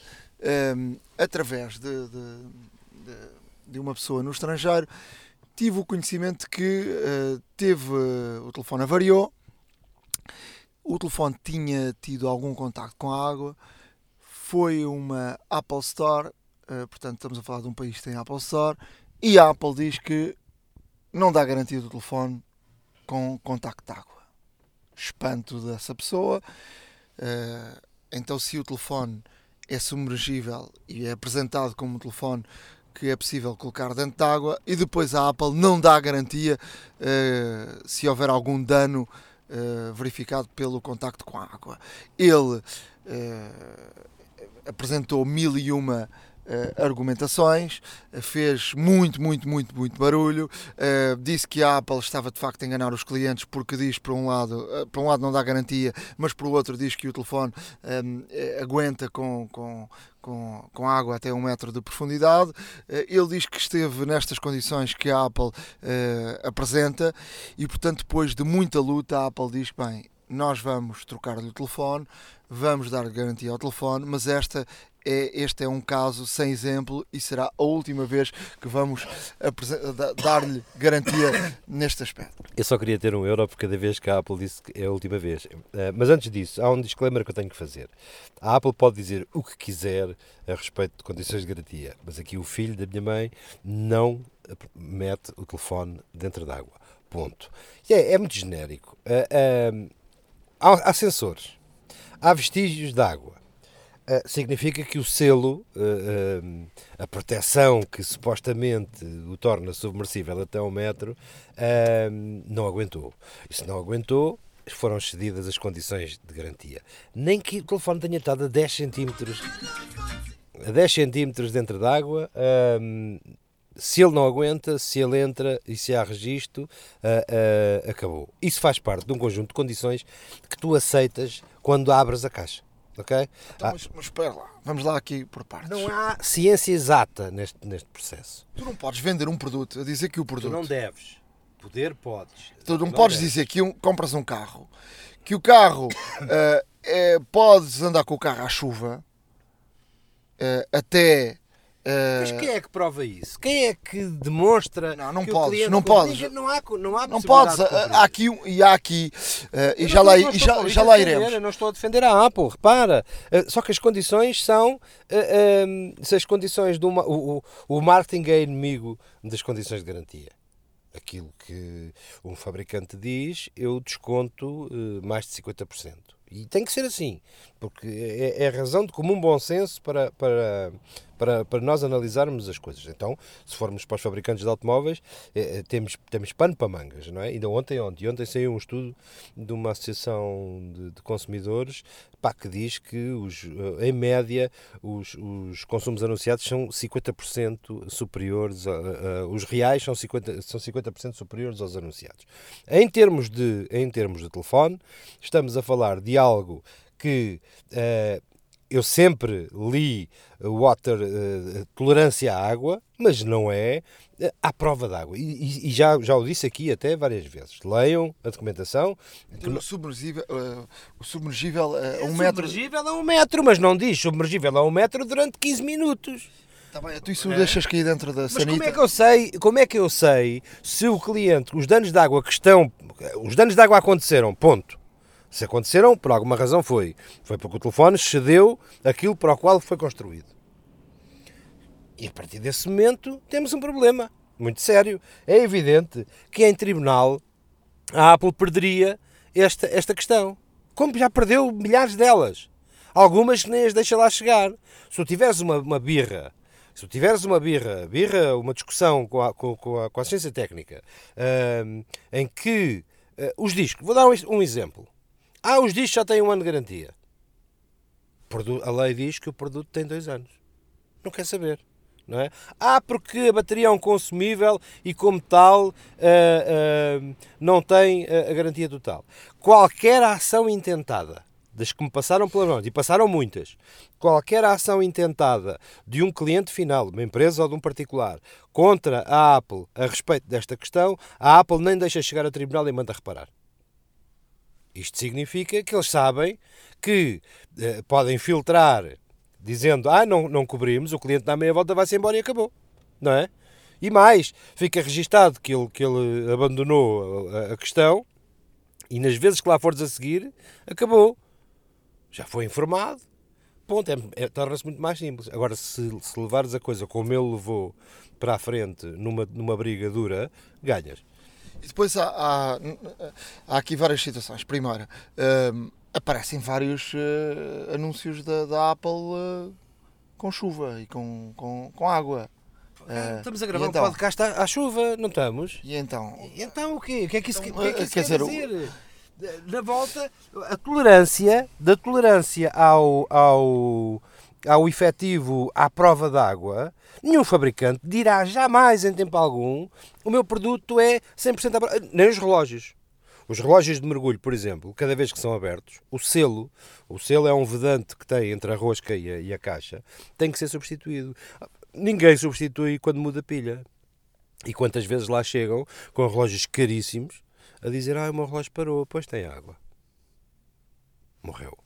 um, eh, através de, de, de, de uma pessoa no estrangeiro tive o conhecimento que uh, teve uh, o telefone avariou, o telefone tinha tido algum contacto com a água, foi uma Apple Store, uh, portanto estamos a falar de um país que tem Apple Store, e a Apple diz que não dá garantia do telefone com contacto de água. Espanto dessa pessoa. então se o telefone é submergível e é apresentado como um telefone que é possível colocar dentro de água e depois a Apple não dá garantia uh, se houver algum dano uh, verificado pelo contacto com a água. Ele uh, apresentou mil e uma uh, argumentações, uh, fez muito, muito, muito, muito barulho, uh, disse que a Apple estava de facto a enganar os clientes porque diz por um lado, por um lado não dá garantia, mas por outro diz que o telefone um, aguenta com, com, com, com água até um metro de profundidade. ele diz que esteve nestas condições que a Apple apresenta e portanto depois de muita luta a Apple diz bem, nós vamos trocar-lhe o telefone, vamos dar garantia ao telefone, mas esta é, este é um caso sem exemplo e será a última vez que vamos dar-lhe garantia neste aspecto. Eu só queria ter um euro por cada vez que a Apple disse que é a última vez. Uh, mas antes disso, há um disclaimer que eu tenho que fazer. A Apple pode dizer o que quiser a respeito de condições de garantia, mas aqui o filho da minha mãe não mete o telefone dentro d'água. Ponto. É, é muito genérico. Uh, uh, há, há sensores, há vestígios de água significa que o selo, uh, uh, a proteção que supostamente o torna submersível até um metro, não aguentou. E se não aguentou, foram cedidas as condições de garantia. Nem que o telefone tenha estado a 10 centímetros, a 10 centímetros dentro d'água, se ele não aguenta, se ele entra e se há registro, acabou. Isso faz parte de um conjunto de condições que tu aceitas quando abres a caixa. Ok? Então, Ah, mas, mas espera lá, vamos lá aqui por partes. não há ciência exata neste, neste processo. Tu não podes vender um produto a dizer que o Tu produto. não deves. Poder podes. Tu não, podes dizer que um- compras um carro, que o carro eh, é, podes andar com o carro à chuva eh, até. Mas quem é que prova isso? Quem é que demonstra Não, não que o podes, cliente não podes. Ninguém- Não há, não há não podes. Há aqui um- e há aqui. eh, e já lá, e já, já lá iremos. Eu não estou a defender a Apple, repara. Eh, Só que as condições são. eh, eh, se as condições do. O, o, o marketing é inimigo das condições de garantia. Aquilo que um fabricante diz, eu desconto mais de 50%. E tem que ser assim, porque é, é razão de comum bom senso para, para, para, para nós analisarmos as coisas. Então, se formos para os fabricantes de automóveis, eh, eh, temos, temos pano para mangas, não é? Ainda ontem, ontem, ontem saiu um estudo de uma associação de, de consumidores pá, que diz que, os, eh, em média, os, os consumos anunciados são 50% superiores, a, a- os reais são 50%, são 50 superiores aos anunciados. Em termos, de, em termos de telefone, estamos a falar de algo que eh, eu sempre li water, eh, tolerância à água, mas não é eh, à prova d'água. E, e- já, já o disse aqui até várias vezes. Leiam a documentação. Então, o submergível, eh, o submergível eh, a um É metro. submergível a um metro, mas não diz submergível a um metro durante 15 minutos. Tá bem, tu isso deixas cair dentro da Mas sanita. como é que eu sei, como é que eu sei se o cliente, os danos de água que estão, os danos de água aconteceram, ponto. Se aconteceram, por alguma razão foi. Foi porque o telefone cedeu aquilo para o qual foi construído. E a partir desse momento temos um problema muito sério. É evidente que em tribunal a Apple perderia esta, esta questão. Como já perdeu milhares delas. Algumas nem as deixa lá chegar. Se tu tiveres uma, uma birra, se tu tiveres uma birra, birra, uma discussão com a, com, com a, com a ciência técnica, hum, em que eh, os discos, vou dar um, um exemplo. Ah, os discos já têm um ano de garantia. A lei diz que o produto tem dois anos. Não quer saber. Não é? Ah, porque a bateria é um consumível e, como tal, ah, ah, não tem ah, a garantia total. Qualquer ação intentada, das que me passaram pelas mãos, e passaram muitas, qualquer ação intentada de um cliente final, de uma empresa ou de um particular, contra a Apple a respeito desta questão, a Apple nem deixa chegar a tribunal e manda reparar. Isto significa que eles sabem que eh, podem filtrar dizendo ah, não, não cobrimos, o cliente dá meia volta, vai-se embora e acabou. Não é? E mais, fica registado que ele, que ele abandonou a, a questão e nas vezes que lá fores a seguir, acabou. Já foi informado. Ponto. É, é- Torna-se muito mais simples. Agora, se, se levares a coisa como ele levou para a frente numa, numa briga dura, ganhas. E depois há, há, há aqui várias situações. Primeiro, hum, aparecem vários eh, anúncios da, da Apple eh, com chuva e com, com, com água. Eh, Estamos a e gravar então? um podcast à, à chuva, não estamos? E então? Então o quê? O que é que isso, Então, o que é que isso quer quer, dizer, dizer? Na volta, a tolerância, da tolerância ao, ao, ao efetivo à prova d'água, nenhum fabricante dirá jamais em tempo algum o meu produto é 100% à prova. Nem os relógios. Os relógios de mergulho, por exemplo, cada vez que são abertos, o selo, o selo é um vedante que tem entre a rosca e a, e a caixa, tem que ser substituído. Ninguém substitui quando muda a pilha. E quantas vezes lá chegam com relógios caríssimos a dizer: Ah, o meu relógio parou, pois tem água. Morreu.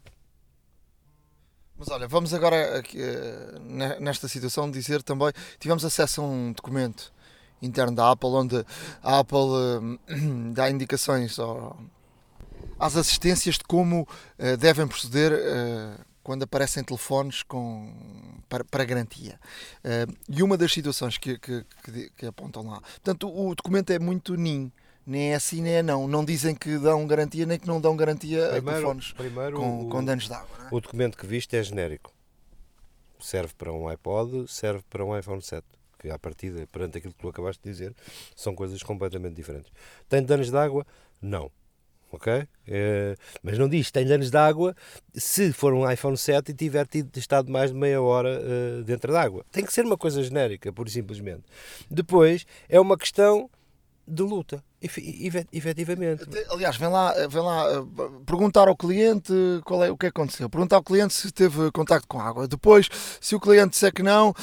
Mas olha, vamos agora eh, ne- nesta situação dizer também, tivemos acesso a um documento interno da Apple onde a Apple eh, dá indicações às assistências de como eh, devem proceder quando aparecem telefones com, para, para garantia. E uma das situações que, que, que apontam lá. Portanto, o, o documento é muito NIM. Nem é assim, nem é não. Não dizem que dão garantia, nem que não dão garantia a telefones primeiro com, o, com danos de água. é? o documento que viste é genérico. Serve para um iPod, serve para um iPhone 7. Que, à partida, perante aquilo que tu acabaste de dizer, são coisas completamente diferentes. Tem danos de água? Não. Ok? Eh, mas não diz tem danos de água se for um iPhone 7 e tiver tido, estado mais de meia hora eh, dentro da água. Tem que ser uma coisa genérica, pura e simplesmente. Depois, é uma questão de luta. Efe- efet- Efetivamente. Aliás, vem lá, vem lá uh, perguntar ao cliente qual é, o que aconteceu. Perguntar ao cliente se teve contacto com água. Depois, se o cliente disser que não, uh,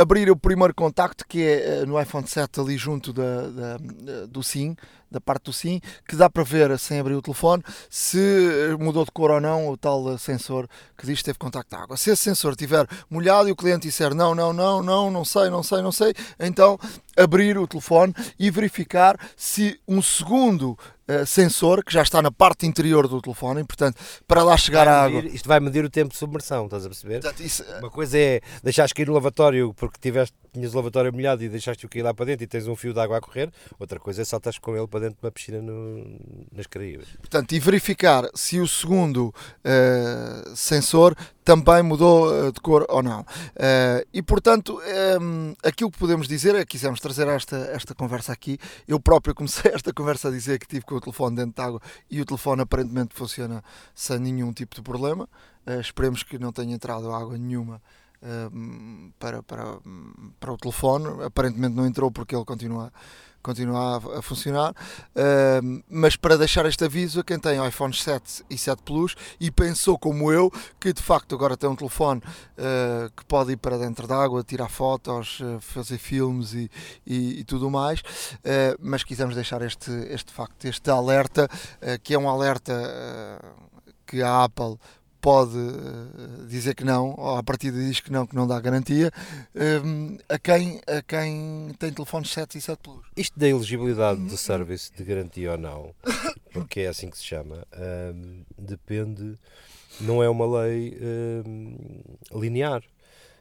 abrir o primeiro contacto que é uh, no iPhone 7 ali junto da, da- do SIM, da parte do SIM, que dá para ver sem abrir o telefone se mudou de cor ou não o tal uh, sensor que diz que teve contacto de água. Se esse sensor estiver molhado e o cliente disser não, não, não, não, não sei, não sei, não sei, então abrir o telefone e verificar se um segundo eh, sensor que já está na parte interior do telefone, e, portanto, para lá chegar a Vai água. medir- isto vai medir o tempo de submersão, estás a perceber? Portanto, isso, eh, Uma coisa é deixares cair no lavatório porque tiveste, tinhas o lavatório molhado e deixaste-o cair lá para dentro e tens um fio de água a correr. Outra coisa é saltares com ele para dentro de uma piscina no- nas Caraíbas. portanto, e verificar se o segundo eh, sensor também mudou eh, de cor ou não. Eh, e portanto, em, aquilo que podemos dizer é que quisemos trazer esta, esta conversa aqui. Eu próprio comecei esta conversa a dizer que tive com o telefone dentro de água e o telefone aparentemente funciona sem nenhum tipo de problema. Eh, esperemos que não tenha entrado água nenhuma. eh, para, para, para o telefone, aparentemente não entrou porque ele continua, continua a, a funcionar. Uh, mas para deixar este aviso a quem tem iPhones 7 e 7 Plus e pensou como eu que de facto agora tem um telefone uh, que pode ir para dentro d'água, tirar fotos, uh, fazer filmes e, e, e tudo mais, uh, mas quisemos deixar este, este facto, este alerta, que é um alerta que a Apple pode uh, dizer que não, ou a partir diz que não, que não dá garantia, um, a, quem, a quem tem telefones 7 e 7 Plus. Isto da elegibilidade do service de garantia ou não, porque é assim que se chama, hum, depende, não é uma lei hum, linear.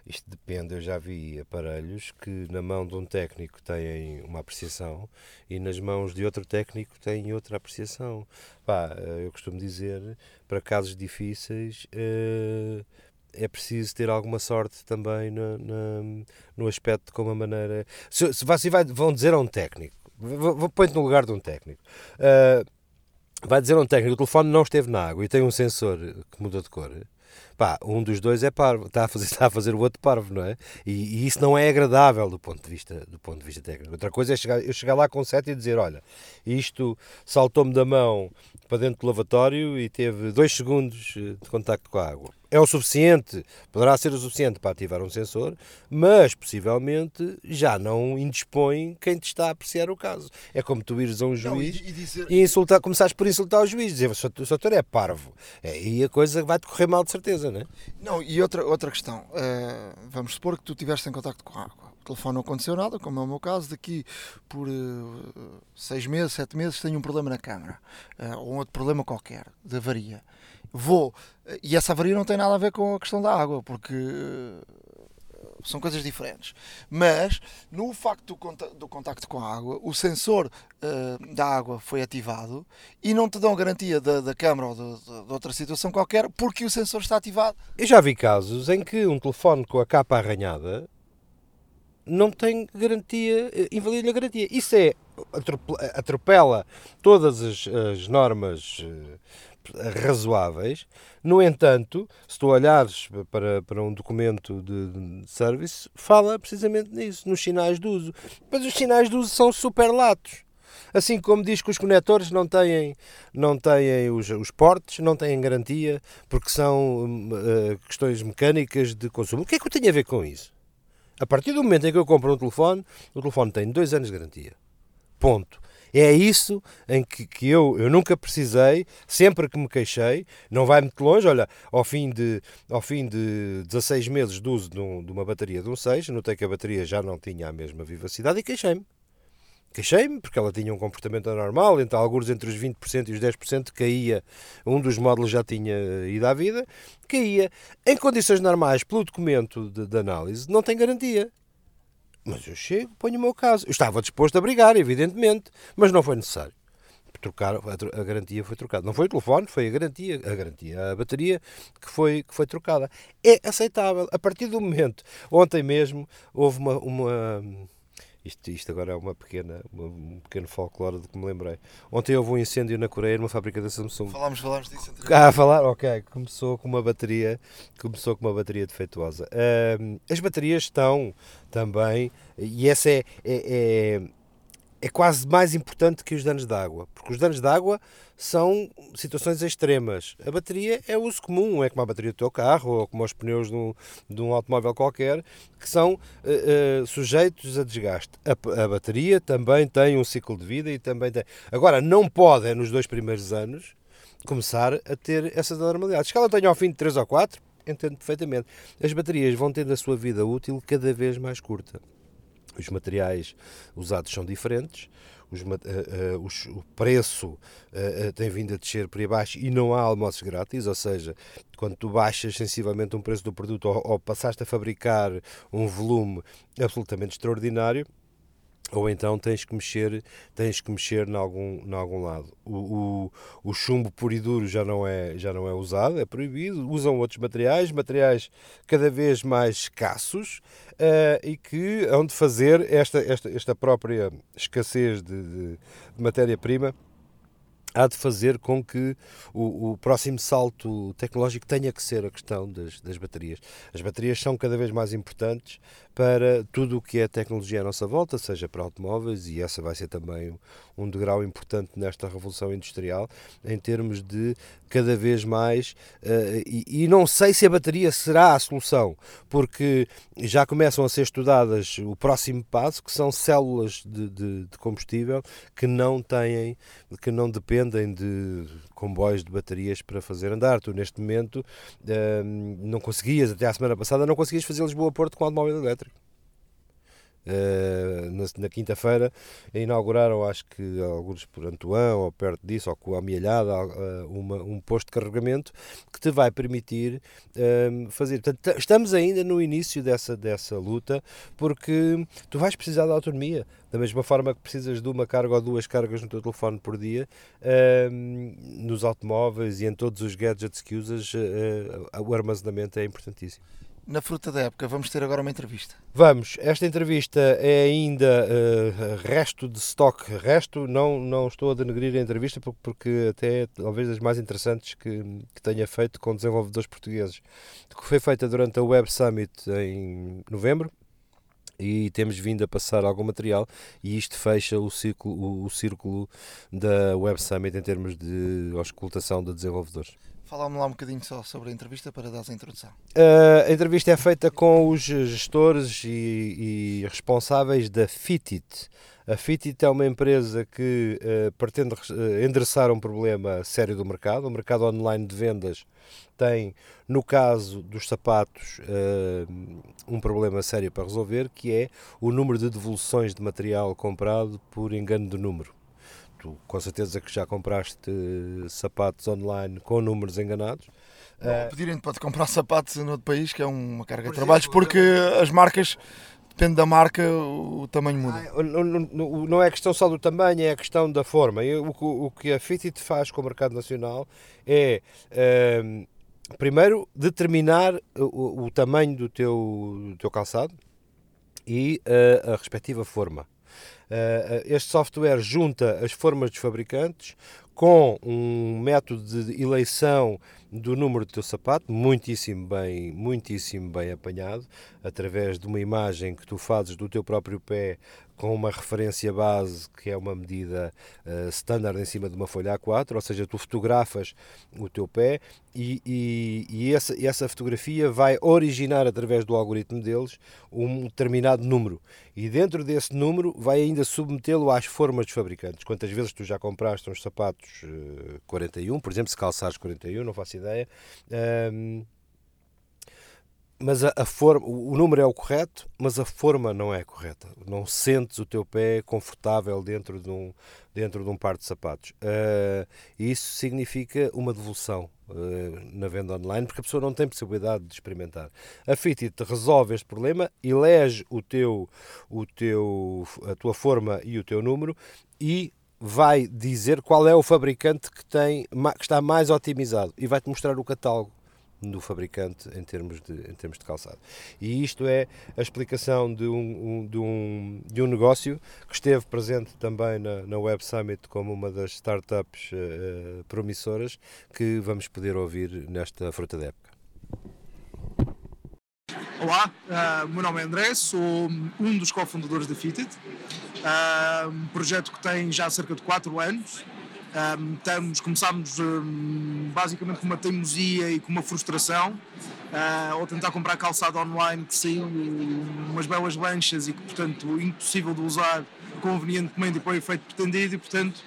Isto depende, eu já vi aparelhos que na mão de um técnico têm uma apreciação e nas mãos de outro técnico têm outra apreciação. Pá, eu costumo dizer, para casos difíceis, eh, é preciso ter alguma sorte também na, na- no aspecto de como a maneira. Se, se vai, vão dizer a um técnico, vou- põe-te no lugar de um técnico. Ah, vai dizer a um técnico: o telefone não esteve na água e tem um sensor que muda de cor. Pá, um dos dois é parvo, está a fazer, está a fazer o outro parvo, não é? E, e isso não é agradável do ponto de vista, do ponto de vista técnico. Outra coisa é chegar, eu chegar lá com 7 e dizer: olha, isto saltou-me da mão para dentro do lavatório e teve dois segundos eh, de contacto com a água. É o suficiente, poderá ser o suficiente para ativar um sensor, mas possivelmente já não indispõe quem te está a apreciar o caso. É como tu ires a um Não, juiz e- e dizer- e insultar, começares por insultar o juiz, dizer o doutor é parvo. É, e a coisa vai-te correr mal de certeza, não é? Não, e outra, outra questão. eh, vamos supor que tu estiveste em contacto com a água. Telefone não aconteceu nada, como é o meu caso. Daqui por eh, seis meses, sete meses, tenho um problema na câmara. eh, ou um outro problema qualquer, de avaria. Vou. eh, e essa avaria não tem nada a ver com a questão da água, porque. são coisas diferentes. Mas, no facto do, do contacto com a água, o sensor eh, da água foi ativado e não te dão garantia da, da câmara ou de, de- de outra situação qualquer porque o sensor está ativado. Eu já vi casos em que um telefone com a capa arranhada não tem garantia, eh, invalida a garantia. Isso é, atrope- atropela todas as, as normas eh, razoáveis. No entanto, se tu olhares para, para um documento de, de service, fala precisamente nisso, nos sinais de uso. Mas os sinais de uso são super latos. Assim como diz que os conectores não têm, não têm os, os portes, não têm garantia, porque são eh, questões mecânicas de consumo. O que é que eu tenho a ver com isso? A partir do momento em que eu compro um telefone, o telefone tem dois anos de garantia. Ponto. É isso em que, que eu, eu nunca precisei, sempre que me queixei, não vai muito longe, olha, ao fim de, ao fim de 16 meses de uso de, um- de uma bateria de um 6, notei que a bateria já não tinha a mesma vivacidade e queixei-me. Queixei-me porque ela tinha um comportamento anormal, entre alguns entre os 20% e os 10% caía, um dos módulos já tinha ido à vida, caía. Em condições normais, pelo documento de, de análise, não tem garantia. Mas eu chego, ponho o meu caso. Eu estava disposto a brigar, evidentemente, mas não foi necessário. Trocar, a, garantia foi trocada. Não foi o telefone, foi a garantia, a garantia, a bateria que foi, que foi trocada. É aceitável. A partir do momento, ontem mesmo, houve uma. uma isto, isto agora é uma pequena, uma- um pequeno folclore de que me lembrei. Ontem houve um incêndio na Coreia, numa fábrica da Samsung. Falámos, falámos disso anteriormente. Ah, falar? Ok, começou com uma bateria, começou com uma bateria defeituosa. As baterias estão também, e essa é, é, é- é quase mais importante que os danos de água, porque os danos de água são situações extremas. A bateria é uso comum, é como a bateria do teu carro ou como os pneus de um, de um automóvel qualquer, que são uh, uh, sujeitos a desgaste. A, a, bateria também tem um ciclo de vida e também tem. Agora, não pode, é nos dois primeiros anos, começar a ter essa normalidade. Se ela tenha ao fim de 3 ou 4, entendo perfeitamente. As baterias vão tendo a sua vida útil cada vez mais curta. Os materiais usados são diferentes, os, uh, uh, os, o preço uh, tem vindo a descer por aí abaixo e não há almoços grátis, ou seja, quando tu baixas sensivelmente um preço do produto ou, ou passaste a fabricar um volume absolutamente extraordinário, ou então tens que mexer, tens que mexer em algum, em algum lado. O, o, o, chumbo puro e duro já não, é, já não é usado, é proibido. Usam outros materiais, materiais cada vez mais escassos uh, e que hão de fazer esta, esta, esta própria escassez de, de, de matéria-prima há de fazer com que o, o, próximo salto tecnológico tenha que ser a questão das, das baterias. As baterias são cada vez mais importantes para tudo o que é tecnologia à nossa volta, seja para automóveis, e essa vai ser também um degrau importante nesta revolução industrial, em termos de cada vez mais. Uh, e, e, não sei se a bateria será a solução, porque já começam a ser estudadas o próximo passo, que são células de, de, de combustível que não têm, que não dependem de comboios de baterias para fazer andar. Tu, neste momento, uh, não conseguias, até à semana passada, não conseguias fazer Lisboa-Porto com automóvel elétrico. Uh, na, na quinta-feira inauguraram, acho que alguns por Antoine ou perto disso, ou com a Amelhada, uh, uma, um posto de carregamento que te vai permitir uh, fazer. Portanto, estamos ainda no início dessa, dessa luta, porque tu vais precisar de autonomia. Da mesma forma que precisas de uma carga ou duas cargas no teu telefone por dia, nos automóveis e em todos os gadgets que usas, o armazenamento é importantíssimo na fruta da época. Vamos ter agora uma entrevista. Vamos. Esta entrevista é ainda uh, resto de stock. Resto, não, não estou a denegrir a entrevista porque até é talvez das mais interessantes que, que tenha feito com desenvolvedores portugueses. Que foi feita durante a Web Summit em novembro e temos vindo a passar algum material e isto fecha o círculo, o, o círculo da Web Summit em termos de auscultação de desenvolvedores. Fala-me lá um bocadinho só sobre a entrevista para dar a introdução. Uh, a entrevista é feita com os gestores e, e responsáveis da Fitit. A Fitit é uma empresa que uh, pretende uh, endereçar um problema sério do mercado. O mercado online de vendas tem, no caso dos sapatos, uh, um problema sério para resolver, que é o número de devoluções de material comprado por engano de número tu com certeza que já compraste sapatos online com números enganados. Uh, Pedirem-te para te comprar sapatos no outro país, que é uma carga de trabalhos, porque as marcas, depende da marca, o tamanho muda. Ah, não, não, não, é questão só do tamanho, é a questão da forma. O, o que a Fitbit faz com o mercado nacional é. Uh, primeiro, determinar o, o, tamanho do teu, do teu calçado e uh, a respectiva forma. Uh, este software junta as formas dos fabricantes com um método de eleição do número do teu sapato, muitíssimo bem, muitíssimo bem apanhado, através de uma imagem que tu fazes do teu próprio pé com uma referência base que é uma medida uh, standard em cima de uma folha A4, ou seja, tu fotografas o teu pé e, e, e essa, essa fotografia vai originar através do algoritmo deles um determinado número e dentro desse número vai ainda submetê-lo às formas dos fabricantes. Quantas vezes tu já compraste uns sapatos uh, 41, por exemplo, se calçares 41, não faço ideia. Um, mas a, a, forma, o número é o correto, mas a forma não é correta. Não sentes o teu pé confortável dentro de um, dentro de um par de sapatos. Uh, isso significa uma devolução uh, na venda online, porque a pessoa não tem possibilidade de experimentar. A Fitbit resolve este problema, elege o teu, o teu, a tua forma e o teu número e vai dizer qual é o fabricante que, tem, que está mais otimizado e vai-te mostrar o catálogo do fabricante em termos de, em termos de calçado. E isto é a explicação de um, um de, um, de um negócio que esteve presente também na, na Web Summit como uma das startups uh, promissoras que vamos poder ouvir nesta fruta da época. Olá, uh, meu nome é André, sou um dos cofundadores da Fitted Uh, um projeto que tem já cerca de 4 anos. Um, estamos, começámos um, basicamente com uma teimosia e com uma frustração. Uh, ao tentar comprar calçado online que saiu umas belas manchas e que, portanto, impossível de usar convenientemente e para o efeito pretendido e, portanto,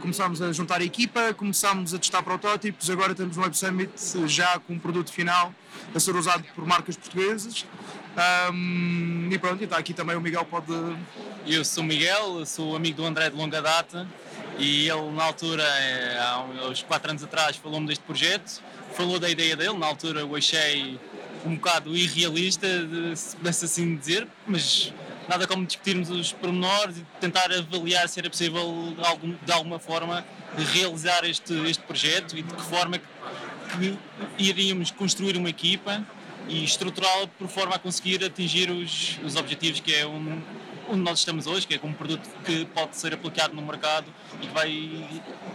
começámos a juntar a equipa, começámos a testar protótipos, agora temos um Web Summit já com um produto final a ser usado por marcas portuguesas um, e pronto, e está aqui também o Miguel pode... Eu sou o Miguel, sou amigo do André de longa data e ele na altura, eh, há uns 4 anos atrás, falou-me deste projeto, falou da ideia dele, na altura eu achei um bocado irrealista, se pudesse assim dizer, mas nada como discutirmos os pormenores e tentar avaliar se era possível de, algum, de alguma forma realizar este, este projeto e de que forma que, que iríamos construir uma equipa e estruturá-la por forma a conseguir atingir os, os objetivos que é um, onde nós estamos hoje, que é com um produto que pode ser aplicado no mercado e que vai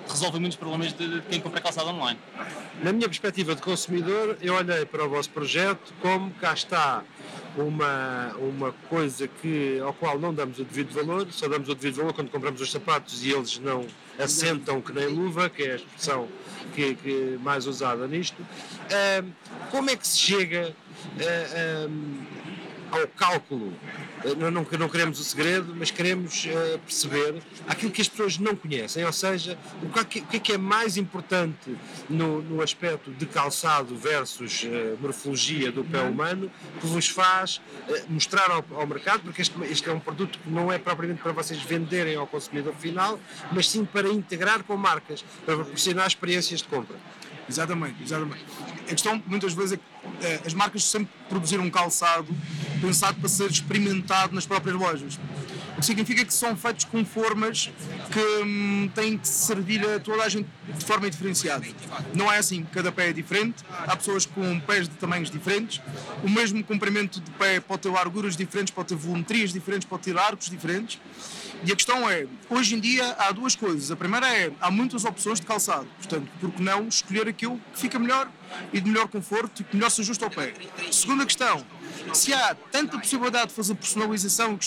resolver muitos problemas de quem compra calçado online. Na minha perspectiva de consumidor, eu olhei para o vosso projeto como cá está uma, uma coisa que, ao qual não damos o devido valor, só damos o devido valor quando compramos os sapatos e eles não assentam que nem luva, que é a expressão que, que mais usada nisto. como é que se chega ao cálculo eh, não, não, não, queremos o segredo, mas queremos uh, perceber aquilo que as pessoas não conhecem, ou seja, o que, o que é que é mais importante no, no aspecto de calçado versus uh, morfologia do pé humano que vos faz uh, mostrar ao, ao, mercado, porque este, este, é um produto que não é propriamente para vocês venderem ao consumidor final, mas sim para integrar com marcas, para proporcionar experiências de compra. Exatamente, exatamente. A questão muitas vezes é que eh, as marcas sempre produziram um calçado pensado para ser experimentado nas próprias lojas. O que significa que são feitos com formas que hum, têm que servir a toda a gente de forma diferenciada. Não é assim, cada pé é diferente, há pessoas com pés de tamanhos diferentes, o mesmo comprimento de pé pode ter larguras diferentes, pode ter volumetrias diferentes, pode ter arcos diferentes. E a questão é, hoje em dia há duas coisas. A primeira é, há muitas opções de calçado, portanto, por que não escolher aquilo que fica melhor e de melhor conforto e que melhor se ajusta ao pé. Segunda questão, se há tanta possibilidade de fazer personalização,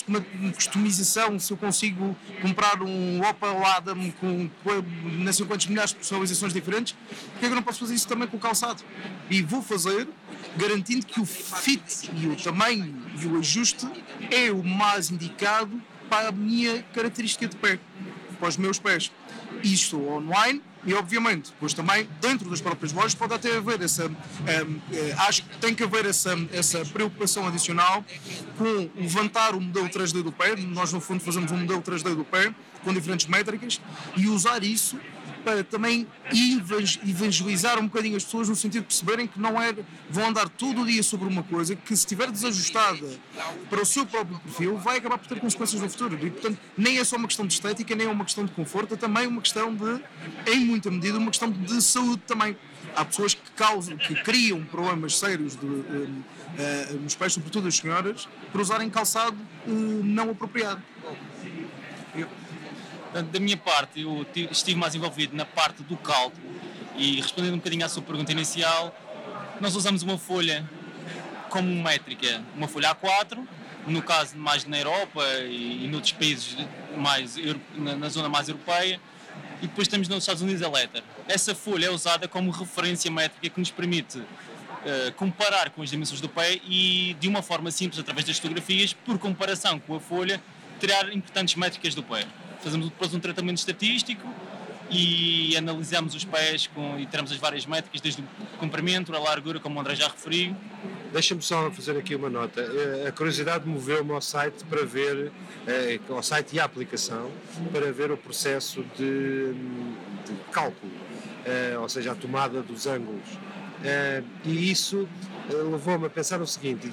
customização, se eu consigo comprar um Opel Adam com não sei quantos milhares de personalizações diferentes, porque é que eu não posso fazer isso também com o calçado? E vou fazer garantindo que o fit e o tamanho e o ajuste é o mais indicado para a minha característica de pé, para os meus pés. Isto online e obviamente depois também dentro das próprias lojas pode até haver essa um, eh, acho que tem que haver essa, essa preocupação adicional com levantar o modelo 3D do pé nós no fundo fazemos um modelo 3D do pé com diferentes métricas e usar isso para também evangelizar um bocadinho as pessoas no sentido de perceberem que não é vão andar todo o dia sobre uma coisa que se estiver desajustada para o seu próprio perfil vai acabar por ter consequências no futuro. E portanto nem é só uma questão de estética nem é uma questão de conforto é também uma questão de em muita medida uma questão de saúde também. Há pessoas que causam que criam problemas sérios de, uh, uh, nos pés sobretudo as senhoras por usarem calçado uh, não apropriado da minha parte, eu estive mais envolvido na parte do cálculo e respondendo um bocadinho à sua pergunta inicial, nós usamos uma folha como métrica, uma folha A4, no caso mais na Europa e, e noutros países mais na, na, zona mais europeia, e depois temos nos Estados Unidos a letter. Essa folha é usada como referência métrica que nos permite uh, comparar com as dimensões do pé e, de uma forma simples, através das fotografias, por comparação com a folha, tirar importantes métricas do pé fazemos depois um tratamento estatístico e analisamos os pés com, e teremos as várias métricas, desde o comprimento, a largura, como o André já referiu. Deixa-me só fazer aqui uma nota. Eh, a curiosidade moveu-me ao site para ver, eh, ao site e à aplicação, para ver o processo de, de cálculo, eh, ou seja, a tomada dos ângulos. E isso levou-me a pensar o seguinte: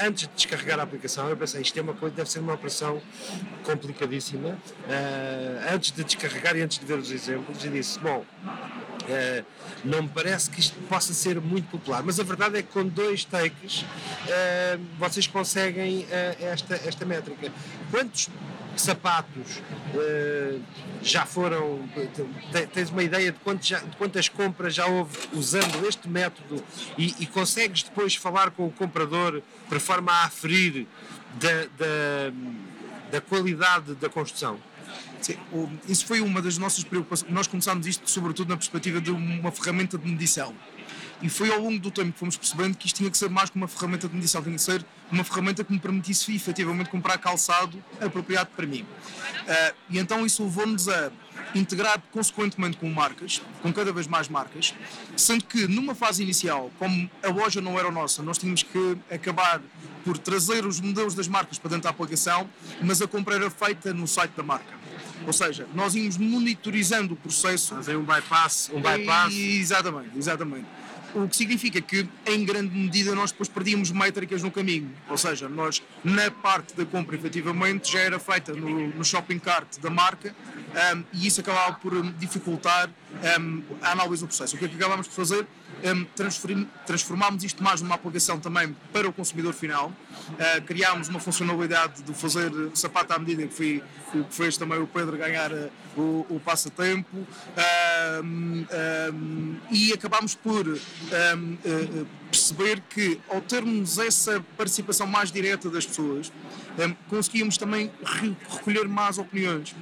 antes de descarregar a aplicação, eu pensei isto é uma coisa, deve ser uma operação complicadíssima. Uh, antes de descarregar e antes de ver os exemplos, e disse: bom. Uh, não me parece que isto possa ser muito popular, mas a verdade é que com dois takes uh, vocês conseguem esta, esta métrica. Quantos sapatos uh, já foram. Tens uma ideia de, quantos, de, quantas compras já houve usando este método e, e, consegues depois falar com o comprador de forma a aferir da, da da qualidade da construção. Isso foi uma das nossas preocupações. Nós começámos isto, sobretudo, na perspectiva de uma ferramenta de medição. E foi ao longo do tempo que fomos percebendo que isto tinha que ser mais que uma ferramenta de medição, tinha que ser uma ferramenta que me permitisse efetivamente comprar calçado apropriado para mim. Ah, e então isso levou-nos a integrar consequentemente com marcas, com cada vez mais marcas, sendo que numa fase inicial, como a loja não era nossa, nós tínhamos que acabar por trazer os modelos das marcas para dentro da aplicação, mas a compra era feita no site da marca. Ou seja, nós íamos monitorizando o processo Fazer um bypass, um bypass. e- Exatamente, exatamente. O que significa que, em grande medida, nós depois perdíamos métricas no caminho. Ou seja, nós, na parte da compra, efetivamente, já era feita no, no shopping cart da marca um, e isso acabava por dificultar um, a análise do processo. O que é que acabámos por fazer? Um, transferim- transformámos isto mais numa aplicação também para o consumidor final. Uh, criámos uma funcionalidade de fazer sapato à medida, que foi que fez também o Pedro ganhar uh, o, o passatempo. Um, um, e acabámos por perceber que, ao termos essa participação mais direta das pessoas, conseguíamos também re- recolher mais opiniões.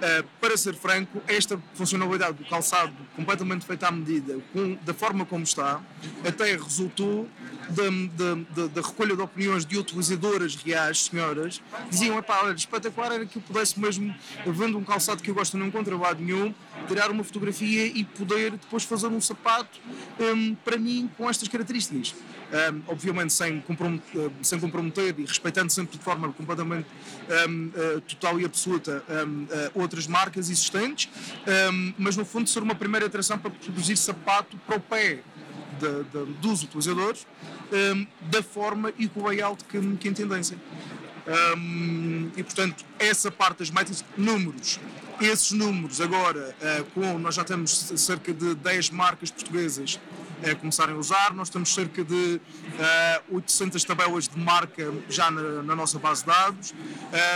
Uh, para ser franco, esta funcionalidade do calçado completamente feita à medida, com- da forma como está, até resultou da, recolha de opiniões de utilizadoras reais, senhoras, diziam, epá, olha, espetacular era que eu pudesse mesmo, vendo um calçado que eu gosto não encontro lado nenhum, tirar uma fotografia e poder depois fazer um sapato um, para mim com estas características. Um, obviamente sem comprometer, um, sem comprometer e respeitando sempre de forma completamente um, uh, total e absoluta um, uh, outras marcas existentes, mas no fundo ser uma primeira atração para produzir sapato para o pé de- de- dos utilizadores da forma e com o layout que, que entendessem. E portanto, essa parte das métricas, números. Esses números agora, uh, com, nós já temos cerca de 10 marcas portuguesas a começarem a usar, nós temos cerca de uh, 800 tabelas de marca já na, na nossa base de dados.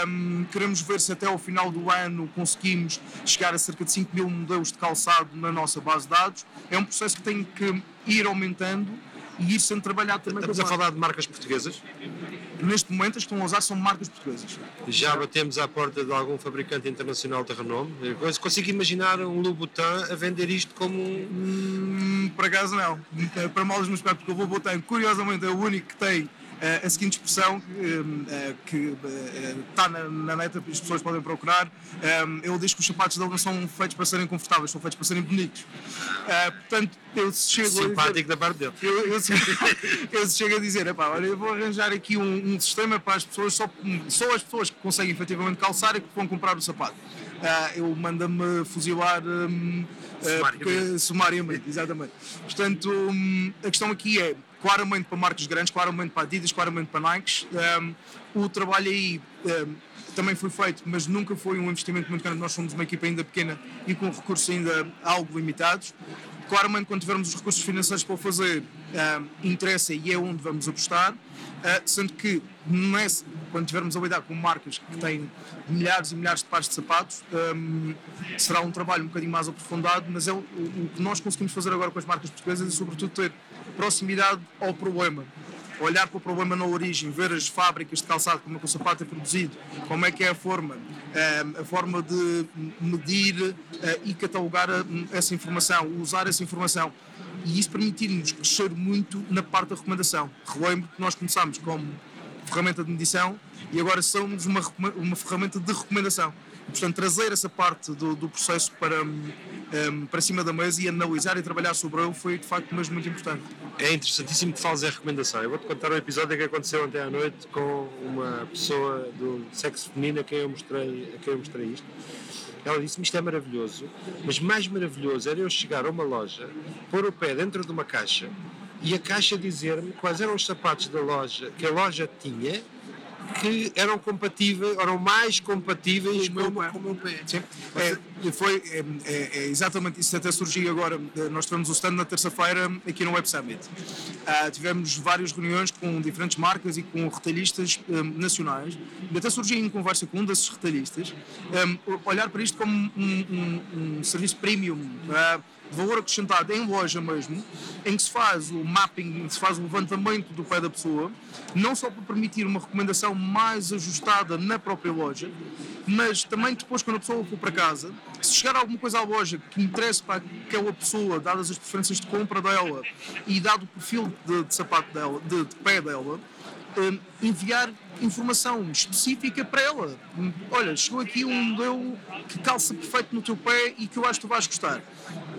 Um, queremos ver se até ao final do ano conseguimos chegar a cerca de 5 mil modelos de calçado na nossa base de dados. É um processo que tem que ir aumentando e ir sendo trabalhado também Estamos a falar de marcas portuguesas. Neste momento, as que estão a usar são marcas portuguesas. Já batemos à porta de algum fabricante internacional de renome. Consigo imaginar um Louboutin a vender isto como um. Hum, por acaso não. Para mal dos meus pés, porque o Bobotan, curiosamente, é o único que tem a seguinte expressão hum, que eh, está na, na neta, as pessoas podem procurar. Hum, ele diz que os sapatos dele não são feitos para serem confortáveis, são feitos para serem bonitos. Portanto, eu chego a dizer, Simpático da parte dele. eu, eu, eu chego a dizer, epá, olha, eu vou arranjar aqui um, um sistema para as pessoas, só, só as pessoas que conseguem efetivamente calçar é que vão comprar o sapato. Ah, ele manda-me fuzilar hum, ah, Sumariamente. porque- sumariamente, exatamente. Portanto, hum, a questão aqui é, claramente para marcas grandes, claramente para Adidas, claramente para Nike, hum, o trabalho aí hum, também foi feito, mas nunca foi um investimento muito grande. Nós somos uma equipa ainda pequena e com recursos ainda algo limitados. Claramente, quando tivermos os recursos financeiros para o fazer, ah, interessa e é onde vamos apostar. Ah, sendo que, nesse, quando tivermos a lidar com marcas que têm milhares e milhares de pares de sapatos, hum, será um trabalho um bocadinho mais aprofundado, mas é o, o- que nós conseguimos fazer agora com as marcas portuguesas é, sobretudo, ter proximidade ao problema. Olhar para o problema na origem, ver as fábricas de calçado, como é que o sapato é produzido, como é que é a forma, hum, a forma de medir eh, e catalogar a- essa informação, usar essa informação e isso permitir-nos crescer muito na parte da recomendação. Relembro que nós começámos como ferramenta de medição e agora somos uma, uma ferramenta de recomendação. E, portanto, trazer essa parte do, do processo para, hum, hum, para cima da mesa e analisar e trabalhar sobre ele foi de facto mesmo muito importante. É interessantíssimo que fales em recomendação. Eu vou-te contar um episódio que aconteceu ontem à noite com uma pessoa do sexo feminino a quem eu mostrei, a quem eu mostrei isto. Ela disse-me isto é maravilhoso, mas mais maravilhoso era eu chegar a uma loja, pôr o pé dentro de uma caixa e a caixa dizer-me quais eram os sapatos da loja que a loja tinha que eram compatíveis, eram mais compatíveis Com o meu com, o meu pé. É, foi é, é, é exatamente isso até surgiu agora. Nós tivemos o stand na terça-feira aqui no Web Summit. Uh, tivemos várias reuniões com diferentes marcas e com retalhistas um, nacionais. E até surgiu em conversa com um desses retalhistas um, olhar para isto como um, serviço premium. Valor acrescentado em loja mesmo, em que se faz o mapping, se faz o levantamento do pé da pessoa, não só para permitir uma recomendação mais ajustada na própria loja, mas também depois quando a pessoa for para casa, se chegar alguma coisa à loja que interesse para aquela pessoa, dadas as preferências de compra dela e dado o perfil de, de sapato dela, de, de pé dela, um, enviar informação específica para ela. Olha, chegou aqui um modelo que calça perfeito no teu pé e que eu acho que tu vais gostar.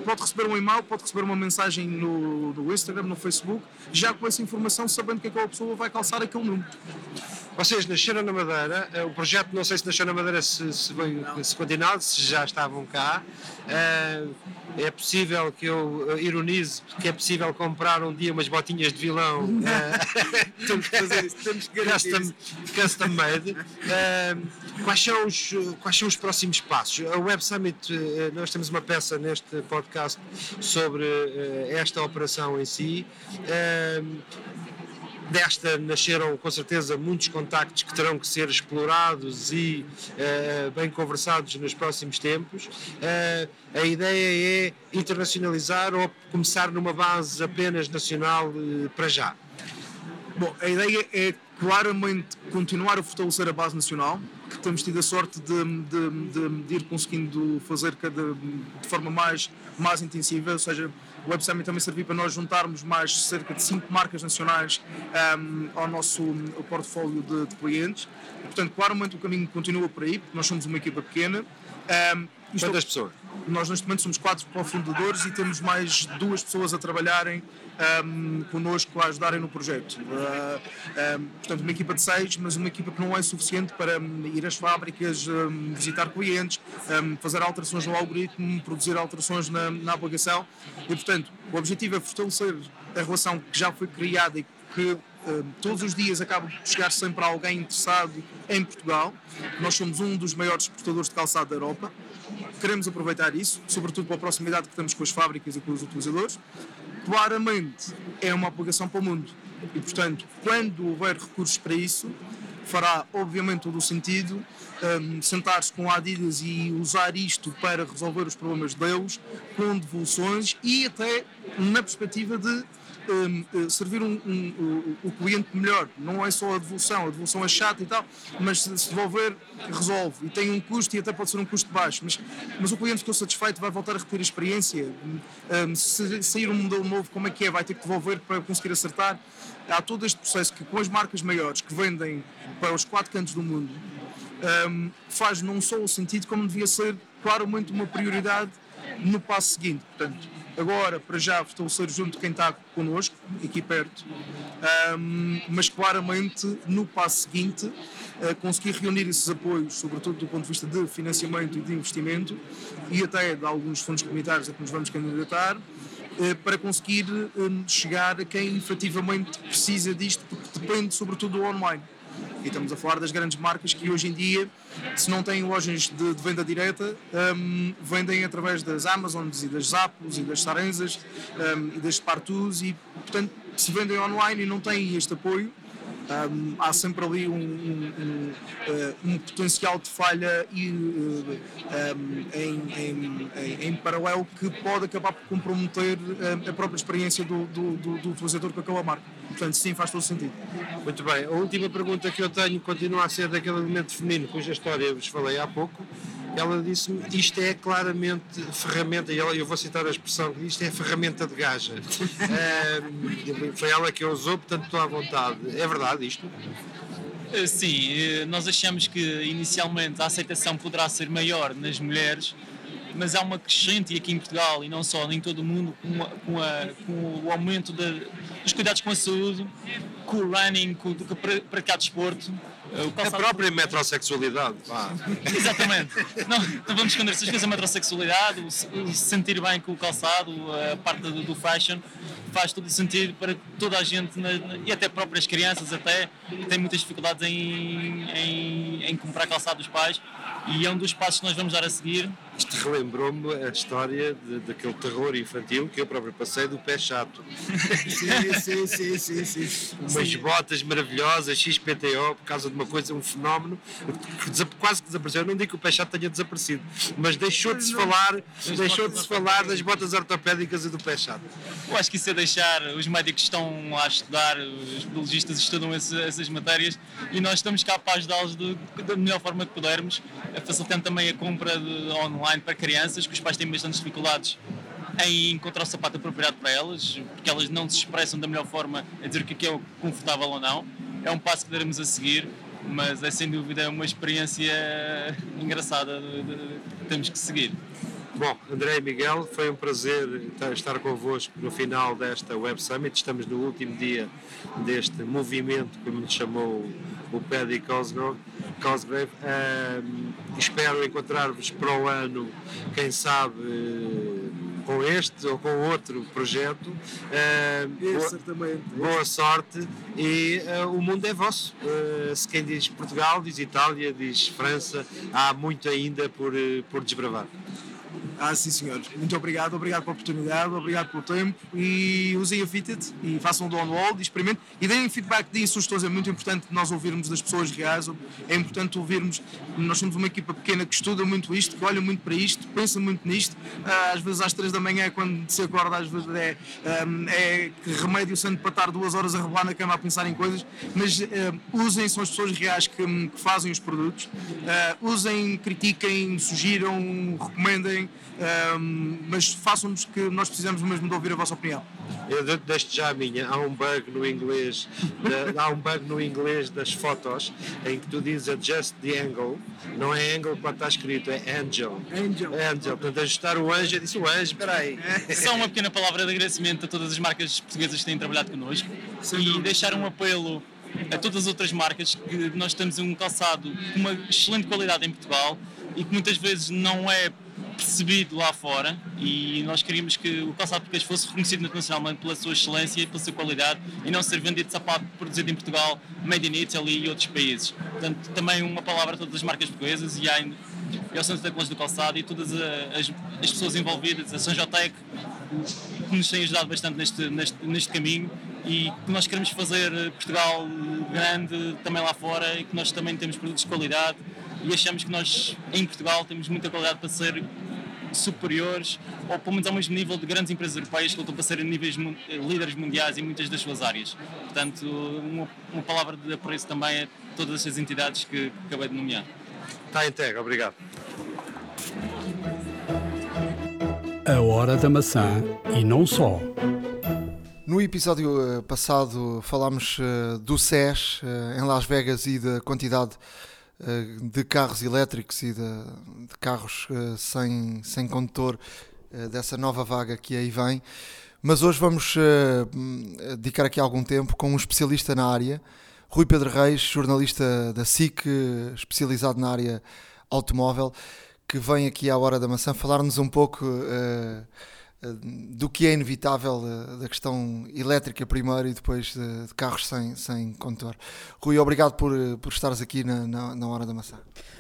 Pode receber um e-mail, pode receber uma mensagem no, no Instagram, no Facebook, já com essa informação, sabendo que aquela pessoa vai calçar aquele número. Vocês nasceram na Madeira, eh, o projeto não sei se nasceu na Madeira, se, se, se continua, se já estavam cá. Eh, é possível que eu eh, ironize que é possível comprar um dia umas botinhas de vilão. temos que fazer isso, temos que custom, custom made. quais, são os, quais são os próximos passos? A Web Summit, nós temos uma peça neste podcast sobre esta operação em si desta nasceram com certeza muitos contactos que terão que ser explorados e uh, bem conversados nos próximos tempos. Uh, a ideia é internacionalizar ou começar numa base apenas nacional uh, para já? Bom, a ideia é claramente continuar a fortalecer a base nacional, que temos tido a sorte de, de, de, de ir conseguindo fazer cada, de forma mais, mais intensiva, ou seja, o Web Summit também serviu para nós juntarmos mais cerca de 5 marcas nacionais um, ao nosso portfólio de, clientes. Portanto, claramente o caminho continua por aí, porque nós somos uma equipa pequena. Um, Quantas pessoas? Nós neste momento somos quatro cofundadores e temos mais duas pessoas a trabalharem um, connosco a ajudarem no projeto. Uh, um, portanto, uma equipa de seis, mas uma equipa que não é suficiente para um, ir às fábricas, visitar clientes, fazer alterações no algoritmo, produzir alterações na, na aplicação. E, portanto, o objetivo é fortalecer a relação que já foi criada e que todos os dias acaba por chegar sempre alguém interessado em Portugal. Nós somos um dos maiores exportadores de calçado da Europa. Queremos aproveitar isso, sobretudo pela proximidade que temos com as fábricas e com os utilizadores claramente é uma aplicação para o mundo. E, portanto, quando houver recursos para isso, fará obviamente todo o sentido um, sentar-se com Adidas e usar isto para resolver os problemas deles, com devoluções e até na perspectiva de um, eh, servir um, um, o cliente melhor. Não é só a devolução, a devolução é chata e tal, mas se devolver, resolve. E tem um custo e até pode ser um custo baixo. Mas, mas o cliente ficou satisfeito, vai voltar a repetir a experiência. se sair um modelo novo, como é que é? Vai ter que devolver para conseguir acertar. Há todo este processo que com as marcas maiores que vendem para os quatro cantos do mundo faz não só o sentido, como devia ser claramente uma prioridade no passo seguinte. Portanto, agora, para já, fortalecer junto quem está connosco, aqui perto, um, mas claramente no passo seguinte, uh, conseguir reunir esses apoios, sobretudo do ponto de vista de financiamento e de investimento, e até de alguns fundos comunitários a que nos vamos candidatar, uh, para conseguir um, chegar a quem efetivamente precisa disto, porque depende sobretudo do online. E estamos a falar das grandes marcas que hoje em dia, se não têm lojas de, de venda direta, um, vendem através das Amazons e das Zappos e das Sarenzas um, e das Partus e, portanto, se vendem online e não têm este apoio, um, há sempre ali um, um, um, um, potencial de falha e, uh, em, em, em, paralelo que pode acabar por comprometer uh, a própria experiência do, do, do, do, utilizador com aquela marca. Portanto, sim, faz todo sentido. Muito bem. A última pergunta que eu tenho continua a ser daquele elemento feminino cuja história vos falei há pouco ela disse-me isto é claramente ferramenta, e eu vou citar a expressão que isto é ferramenta de gaja. foi ela que a usou, portanto estou à vontade. É verdade isto? Eh, sim, eh, nós achamos que inicialmente a aceitação poderá ser maior nas mulheres, mas há uma crescente aqui em Portugal e não só, em todo o mundo, com, a, com, a, com o aumento de, dos cuidados com a saúde, com o running, com, com praticar desporto a própria metrosexualidade. Exatamente. Não, não vamos esconder se a metrosexualidade, o, o se sentir bem com o calçado, a parte do, do fashion, faz todo o sentido para toda a gente, na, na, e até próprias crianças, até, que têm muitas dificuldades em, em, em comprar calçado dos pais, e é um dos passos que nós vamos dar a seguir. Isto relembrou-me a história de, daquele terror infantil que eu próprio passei do pé chato. sim, sim, sim, sim, sim. Umas Sim. botas maravilhosas, XPTO, por causa de uma coisa, um fenómeno que quase que desapareceu. Eu não digo que o pé chato tenha desaparecido, mas deixou de se falar, deixou de se falar das botas ortopédicas e do pé chato. Eu acho que isso é deixar, os médicos estão lá a estudar, os biologistas estudam esse- essas matérias e nós estamos cá para ajudá-los da melhor forma que pudermos, facilitando também a compra de- online para crianças, que os pais têm bastantes dificuldades em encontrar o sapato apropriado para elas, porque elas não se expressam da melhor forma a dizer o que é é confortável ou não. É um passo que daremos a seguir, mas é sem dúvida uma experiência engraçada que temos que seguir. Bom, André e Miguel, foi um prazer estar- convosco no final desta Web Summit. Estamos no último dia deste movimento, como lhe chamou o Paddy Cosgrove. Cosgrave. Ahm, espero encontrar-vos para o ano, quem sabe, com este ou com outro projeto. Ahm, boa- certamente. Boa sorte e eh, o mundo é vosso. Eh, se quem diz Portugal, diz Itália, diz França, há muito ainda por, eh, por desbravar. Ah, sim, senhores. Muito obrigado. Obrigado pela oportunidade, obrigado pelo tempo. E usem a Fitted e façam o download, experimentem e deem feedback, deem sugestões. É muito importante nós ouvirmos das pessoas reais. É importante ouvirmos. Nós somos uma equipa pequena que estuda muito isto, que olha muito para isto, pensa muito nisto. Ah, às vezes às três da manhã, quando se acorda, às vezes é, ah, é que remédio santo para estar duas horas a rebolar na cama a pensar em coisas. Mas ah, usem, são as pessoas reais que, que fazem os produtos. Usem, critiquem, sugiram, recomendem. Um, mas façam-nos que nós precisamos mesmo de ouvir a vossa opinião. Eu de- deixo já a minha. Há um bug no inglês, da- há um bug no inglês das fotos em que tu dizes adjust the angle. Não é angle quando está escrito, é angel. Angel. Angel. Portanto, ajustar o anjo, eu disse o anjo, espera aí. Só uma pequena palavra de agradecimento a todas as marcas portuguesas que têm trabalhado connosco e deixar um apelo a todas as outras marcas que nós temos um calçado com uma excelente qualidade em Portugal e que muitas vezes não é percebido lá fora e nós queríamos que o calçado português fosse reconhecido internacionalmente pela sua excelência e pela sua qualidade e não ser vendido sapato produzido em Portugal, made in Italy e outros países. Portanto, também uma palavra a todas as marcas portuguesas e, ao Centro de Tecnologia do Calçado e todas as, as pessoas envolvidas, a Sanjotec, que nos tem ajudado bastante neste, neste, neste caminho e que nós queremos fazer eh, Portugal grande também lá fora e que nós também temos produtos de qualidade e achamos que nós em Portugal temos muita qualidade para ser superiores ou pelo menos ao mesmo nível de grandes empresas europeias que lutam para serem níveis eh, líderes mundiais em muitas das suas áreas. Portanto, uma, uma palavra de apreço também a todas essas entidades que, que acabei de nomear. Está entregue, obrigado. A Hora da Maçã e não só. No episódio eh, passado falámos eh, do SES em Las Vegas e da quantidade eh, de carros elétricos e de, de carros eh, sem, sem condutor eh, dessa nova vaga que aí vem. Mas hoje vamos eh, hum, dedicar aqui algum tempo com um especialista na área, Rui Pedro Reis, jornalista da SIC, eh, especializado na área automóvel, que vem aqui à Hora da Maçã falar-nos um pouco eh, eh, do que é inevitável eh, da questão elétrica primeiro e depois de, de carros sem, sem condutor. Rui, obrigado por, eh, por estares aqui na, na, na Hora da Maçã.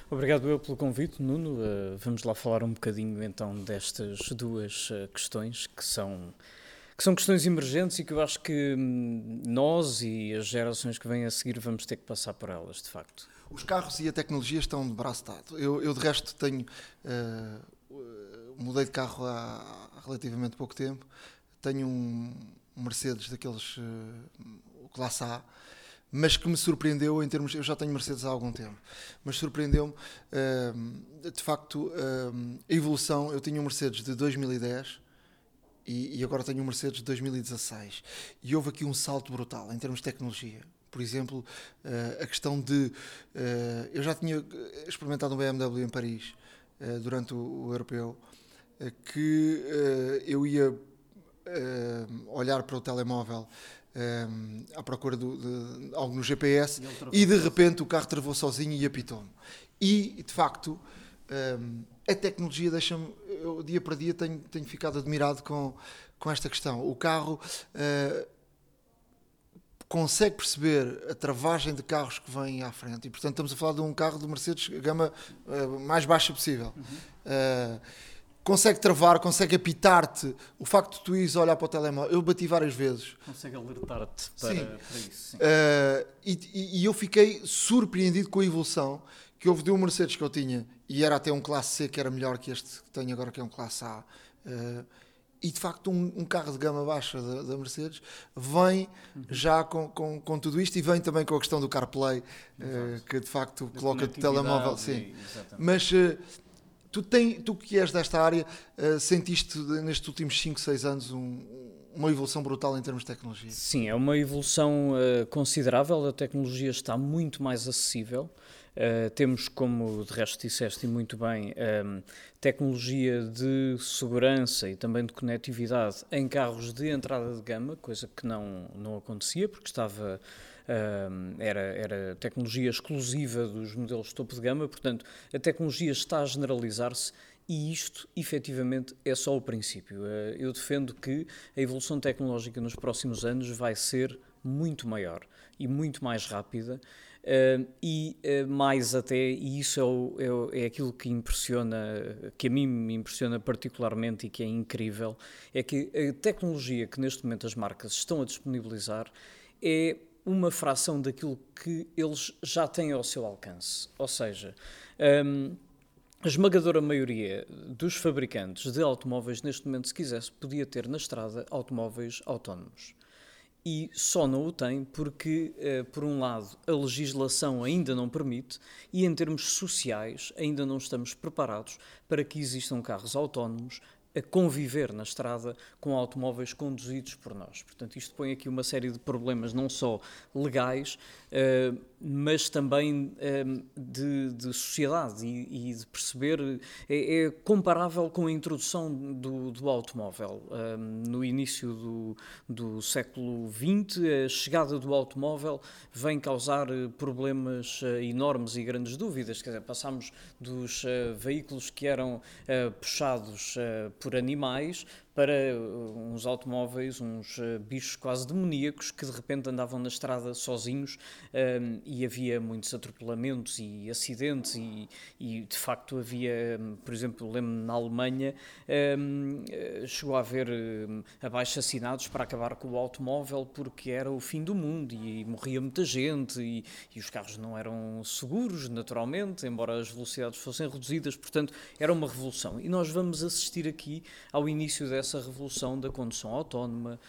Obrigado eu pelo convite, Nuno. Uh, vamos lá falar um bocadinho então destas duas uh, questões que são, que são questões emergentes e que eu acho que hum, nós e as gerações que vêm a seguir vamos ter que passar por elas, de facto. Os carros e a tecnologia estão de braço dado. Eu, eu de resto tenho. eh, mudei de carro há relativamente pouco tempo. Tenho um Mercedes daqueles. o Classe A. Mas que me surpreendeu em termos. Eu já tenho Mercedes há algum tempo. Mas surpreendeu-me. eh, de facto, eh, a evolução. Eu tinha um Mercedes de 2010 e, e agora tenho um Mercedes de 2016. E houve aqui um salto brutal em termos de tecnologia. Por exemplo, a questão de. eu já tinha experimentado um BMW em Paris durante o, europeu, que eh, eu ia eh, olhar para o telemóvel eh, à procura do- de algo no GPS e de repente o carro travou sozinho e apitou-me. E de facto. eh, a tecnologia deixa-me, eu dia para dia tenho, tenho ficado admirado com, com esta questão. O carro uh, consegue perceber a travagem de carros que vêm à frente. E, portanto, estamos a falar de um carro de Mercedes gama uh, mais baixa possível. Uhum. Uh, consegue travar, consegue apitar-te. O facto de tu ires olhar para o telemóvel, eu bati várias vezes. Consegue alertar-te para, para, isso. Uh, e, e, eu fiquei surpreendido com a evolução que houve de um Mercedes que eu tinha, e era até um classe C que era melhor que este que tenho agora, que é um classe A. Uh, e de facto um, um, carro de gama baixa da, da Mercedes vem uhum. já com, com, com, tudo isto e vem também com a questão do CarPlay, uh, que de facto da coloca o telemóvel. Sim. Mas uh, tu, tem, tu que és desta área, uh, sentiste nestes últimos 5, 6 anos um, uma evolução brutal em termos de tecnologia? Sim, é uma evolução considerável, a tecnologia está muito mais acessível. Uh, temos, como de resto disseste muito bem, um, ehm, tecnologia de segurança e também de conectividade em carros de entrada de gama, coisa que não, não acontecia porque estava. Era, era tecnologia exclusiva dos modelos de topo de gama, portanto, a tecnologia está a generalizar-se e isto, efetivamente, é só o princípio. Uh, eu defendo que a evolução tecnológica nos próximos anos vai ser muito maior e muito mais rápida. E uh, mais até, e isso é, o, é, é, aquilo que impressiona, que a mim me impressiona particularmente e que é incrível, é que a tecnologia que neste momento as marcas estão a disponibilizar é uma fração daquilo que eles já têm ao seu alcance. Ou seja, um, a esmagadora maioria dos fabricantes de automóveis, neste momento, se quisesse, podia ter na estrada automóveis autónomos e só não o tem porque, eh, por um lado, a legislação ainda não permite e, em termos sociais, ainda não estamos preparados para que existam carros autónomos a conviver na estrada com automóveis conduzidos por nós. Portanto, isto põe aqui uma série de problemas, não só legais, uh, mas também uh, de, de, sociedade e, e de perceber. É, é, comparável com a introdução do, do automóvel. Uh, no início do, do século XX, a chegada do automóvel vem causar problemas enormes e grandes dúvidas. Quer dizer, passámos dos veículos que eram puxados por animais para uh, uns automóveis, uns uh, bichos quase demoníacos que de repente andavam na estrada sozinhos um, e havia muitos atropelamentos e acidentes e, e de facto havia, por exemplo, lembro-me na Alemanha, um, uh, chegou a haver um, abaixo-assinados para acabar com o automóvel porque era o fim do mundo e morria muita gente e, e os carros não eram seguros, naturalmente, embora as velocidades fossem reduzidas, portanto era uma revolução. E nós vamos assistir aqui ao início dessa essa revolução da condução autónoma.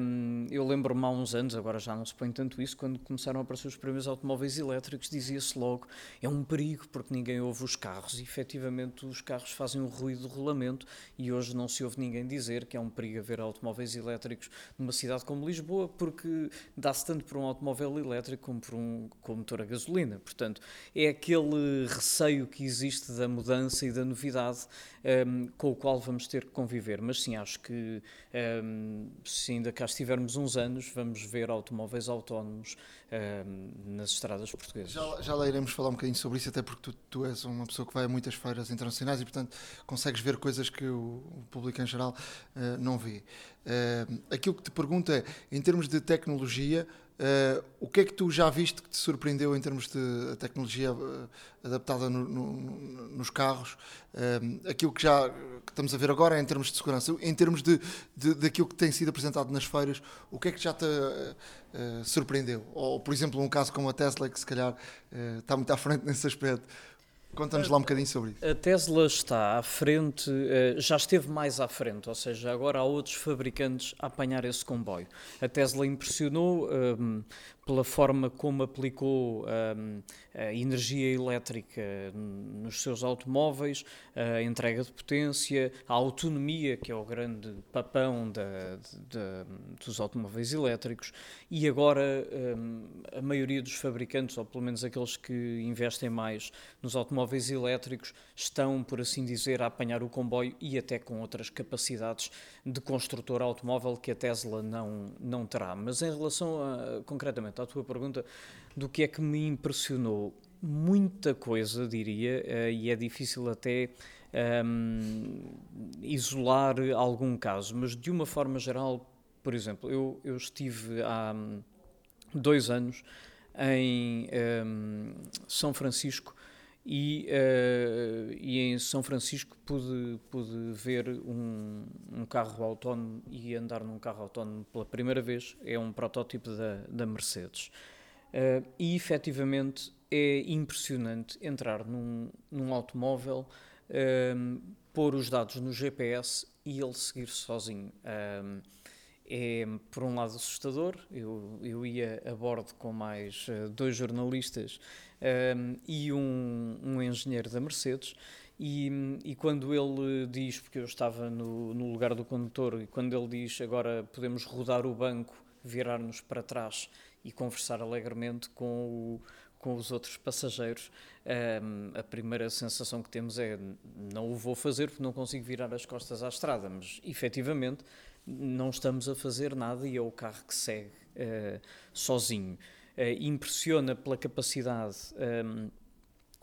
Um, eu lembro-me há uns anos, agora já não se põe tanto isso, quando começaram a aparecer os primeiros automóveis elétricos, dizia-se logo é um perigo porque ninguém ouve os carros e efetivamente os carros fazem um ruído de rolamento e hoje não se ouve ninguém dizer que é um perigo haver automóveis elétricos numa cidade como Lisboa porque dá-se tanto por um automóvel elétrico como por um com motor a gasolina. Portanto, é aquele receio que existe da mudança e da novidade um, com o qual vamos ter que conviver. Mas sim, acho que um, se ainda cá estivermos uns anos, vamos ver automóveis autónomos um, nas estradas portuguesas. Já, já lá iremos falar um bocadinho sobre isso, até porque tu, tu, és uma pessoa que vai a muitas feiras internacionais e, portanto, consegues ver coisas que o, o público em geral uh, não vê. Uh, aquilo que te pergunto é, em termos de tecnologia, Uh, o que é que tu já viste que te surpreendeu em termos de tecnologia uh, adaptada no, no, nos carros? Uh, aquilo que já que estamos a ver agora é em termos de segurança. Em termos de, de, daquilo que tem sido apresentado nas feiras, o que é que já te surpreendeu? Ou, por exemplo, um caso como a Tesla, que se calhar está muito à frente nesse aspecto. Conta-nos lá um bocadinho sobre isso. A Tesla está à frente, já esteve mais à frente, ou seja, agora há outros fabricantes a apanhar esse comboio. A Tesla impressionou um, pela forma como aplicou um, a energia elétrica nos seus automóveis, a entrega de potência, a autonomia, que é o grande papão da, dos automóveis elétricos, e agora um, a maioria dos fabricantes, ou pelo menos aqueles que investem mais nos automóveis elétricos, estão, por assim dizer, a apanhar o comboio e até com outras capacidades de construtor automóvel que a Tesla não, não terá. Mas em relação a, concretamente à tua pergunta do que é que me impressionou. Muita coisa, diria, eh, e é difícil até um, isolar algum caso, mas de uma forma geral, por exemplo, eu, eu estive há dois anos em um, São Francisco e, uh, e, em São Francisco pude, pude ver um, um, carro autónomo e andar num carro autónomo pela primeira vez. É um protótipo da, da Mercedes. Uh, e efetivamente é impressionante entrar num, num automóvel, uh, pôr os dados no GPS e ele seguir sozinho. É, por um lado, assustador. Eu, eu ia a bordo com mais dois jornalistas um, e um, um, engenheiro da Mercedes. E, e, quando ele diz, porque eu estava no, no, lugar do condutor, e quando ele diz agora podemos rodar o banco, virar-nos para trás e conversar alegremente com, o, com os outros passageiros, um, a primeira sensação que temos é não o vou fazer porque não consigo virar as costas à estrada, mas efetivamente não estamos a fazer nada e é o carro que segue uh, sozinho. Eh, impressiona pela capacidade um, ehm,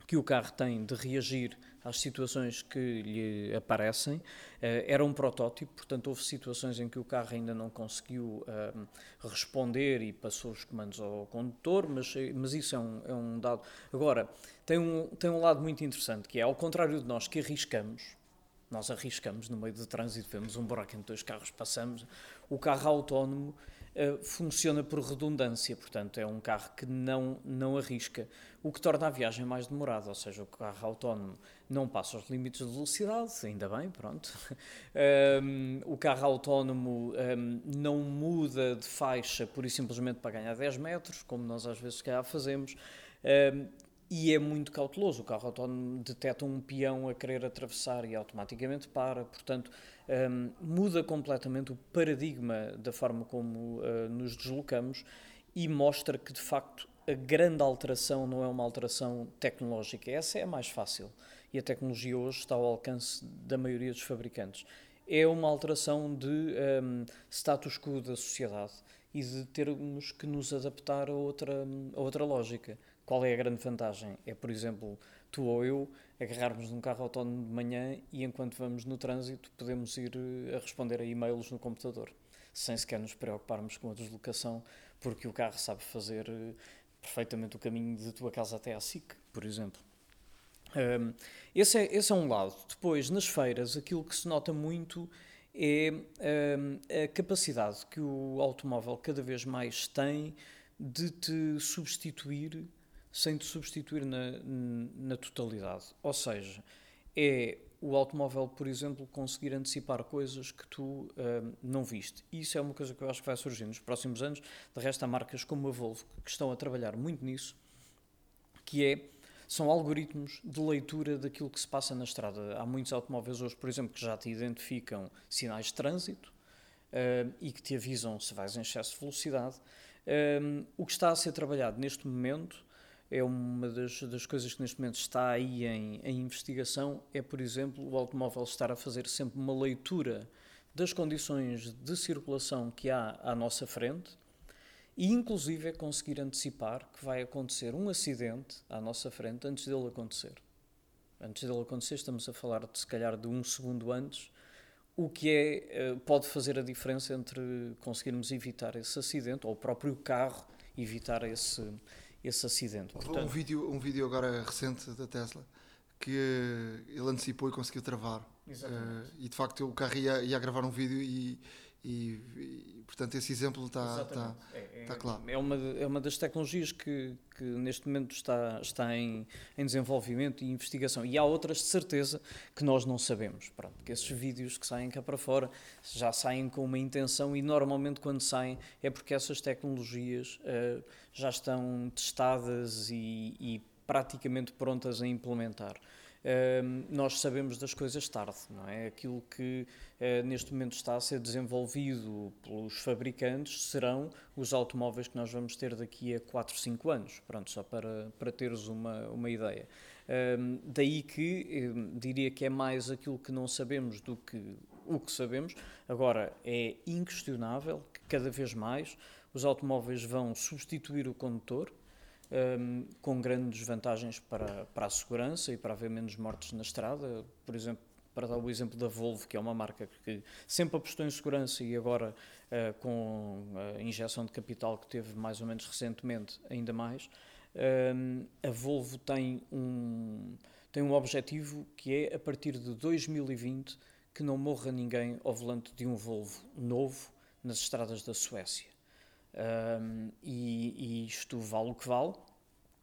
que o carro tem de reagir às situações que lhe aparecem. Uh, era um protótipo, portanto, houve situações em que o carro ainda não conseguiu uh, responder e passou os comandos ao condutor, mas, mas isso é um, é um, dado. Agora, tem um, tem um lado muito interessante, que é, ao contrário de nós que arriscamos, nós arriscamos no meio do trânsito, vemos um buraco entre dois carros, passamos, o carro autónomo eh, funciona por redundância, portanto é um carro que não, não arrisca, o que torna a viagem mais demorada, ou seja, o carro autónomo não passa os limites de velocidade, ainda bem, pronto. um, o carro autónomo um, não muda de faixa pura e simplesmente para ganhar 10 metros, como nós às vezes se fazemos. Um, e é muito cauteloso. O carro autónomo detecta um peão a querer atravessar e automaticamente para. Portanto, um, muda completamente o paradigma da forma como uh, nos deslocamos e mostra que, de facto, a grande alteração não é uma alteração tecnológica. Essa é a mais fácil. E a tecnologia hoje está ao alcance da maioria dos fabricantes. É uma alteração de um, status quo da sociedade e de termos que nos adaptar a outra, a outra lógica. Qual é a grande vantagem? É, por exemplo, tu ou eu agarrarmos num carro autónomo de manhã e enquanto vamos no trânsito podemos ir eh, a responder a e-mails no computador, sem sequer nos preocuparmos com a deslocação, porque o carro sabe fazer eh, perfeitamente o caminho de tua casa até à SIC, por exemplo. Um, esse, é, esse é um lado. Depois, nas feiras, aquilo que se nota muito é um, a capacidade que o automóvel cada vez mais tem de te substituir sem te substituir na, na totalidade. Ou seja, é o automóvel, por exemplo, conseguir antecipar coisas que tu uh, não viste. Isso é uma coisa que eu acho que vai surgir nos próximos anos. De resto, há marcas como a Volvo que estão a trabalhar muito nisso, que é são algoritmos de leitura daquilo que se passa na estrada. Há muitos automóveis hoje, por exemplo, que já te identificam sinais de trânsito uh, e que te avisam se vais em excesso de velocidade. Um, o que está a ser trabalhado neste momento é uma das, das coisas que neste momento está aí em, em investigação, é, por exemplo, o automóvel estar a fazer sempre uma leitura das condições de circulação que há à nossa frente e, inclusive, é conseguir antecipar que vai acontecer um acidente à nossa frente antes dele acontecer. Antes dele acontecer, estamos a falar de se calhar de um segundo antes, o que é, eh, pode fazer a diferença entre conseguirmos evitar esse acidente ou o próprio carro evitar esse, esse acidente. Portanto, um, vídeo, um vídeo agora recente da Tesla que ele antecipou e conseguiu travar. Uh, e de facto o carro ia, ia gravar um vídeo e, e, e, portanto esse exemplo está, está, é, está claro. É uma, é uma das tecnologias que, que neste momento está, está em, em desenvolvimento e investigação. E há outras de certeza que nós não sabemos. Pronto, que esses vídeos que saem cá para fora já saem com uma intenção e normalmente quando saem é porque essas tecnologias uh, já estão testadas e, e praticamente prontas a implementar nós sabemos das coisas tarde, não é? Aquilo que uh, neste momento está a ser desenvolvido pelos fabricantes serão os automóveis que nós vamos ter daqui a 4, 5 anos, pronto, só para, para teres uma, uma ideia. daí que diria que é mais aquilo que não sabemos do que o que sabemos. Agora, é inquestionável que cada vez mais os automóveis vão substituir o condutor, um, com grandes vantagens para, para a segurança e para haver menos mortes na estrada. Por exemplo, para dar o exemplo da Volvo, que é uma marca que sempre apostou em segurança e agora uh, com a injeção de capital que teve mais ou menos recentemente, ainda mais, um, a Volvo tem um, tem um objetivo que é, a partir de 2020, que não morra ninguém ao volante de um Volvo novo nas estradas da Suécia. Um, e, e, isto vale o que vale,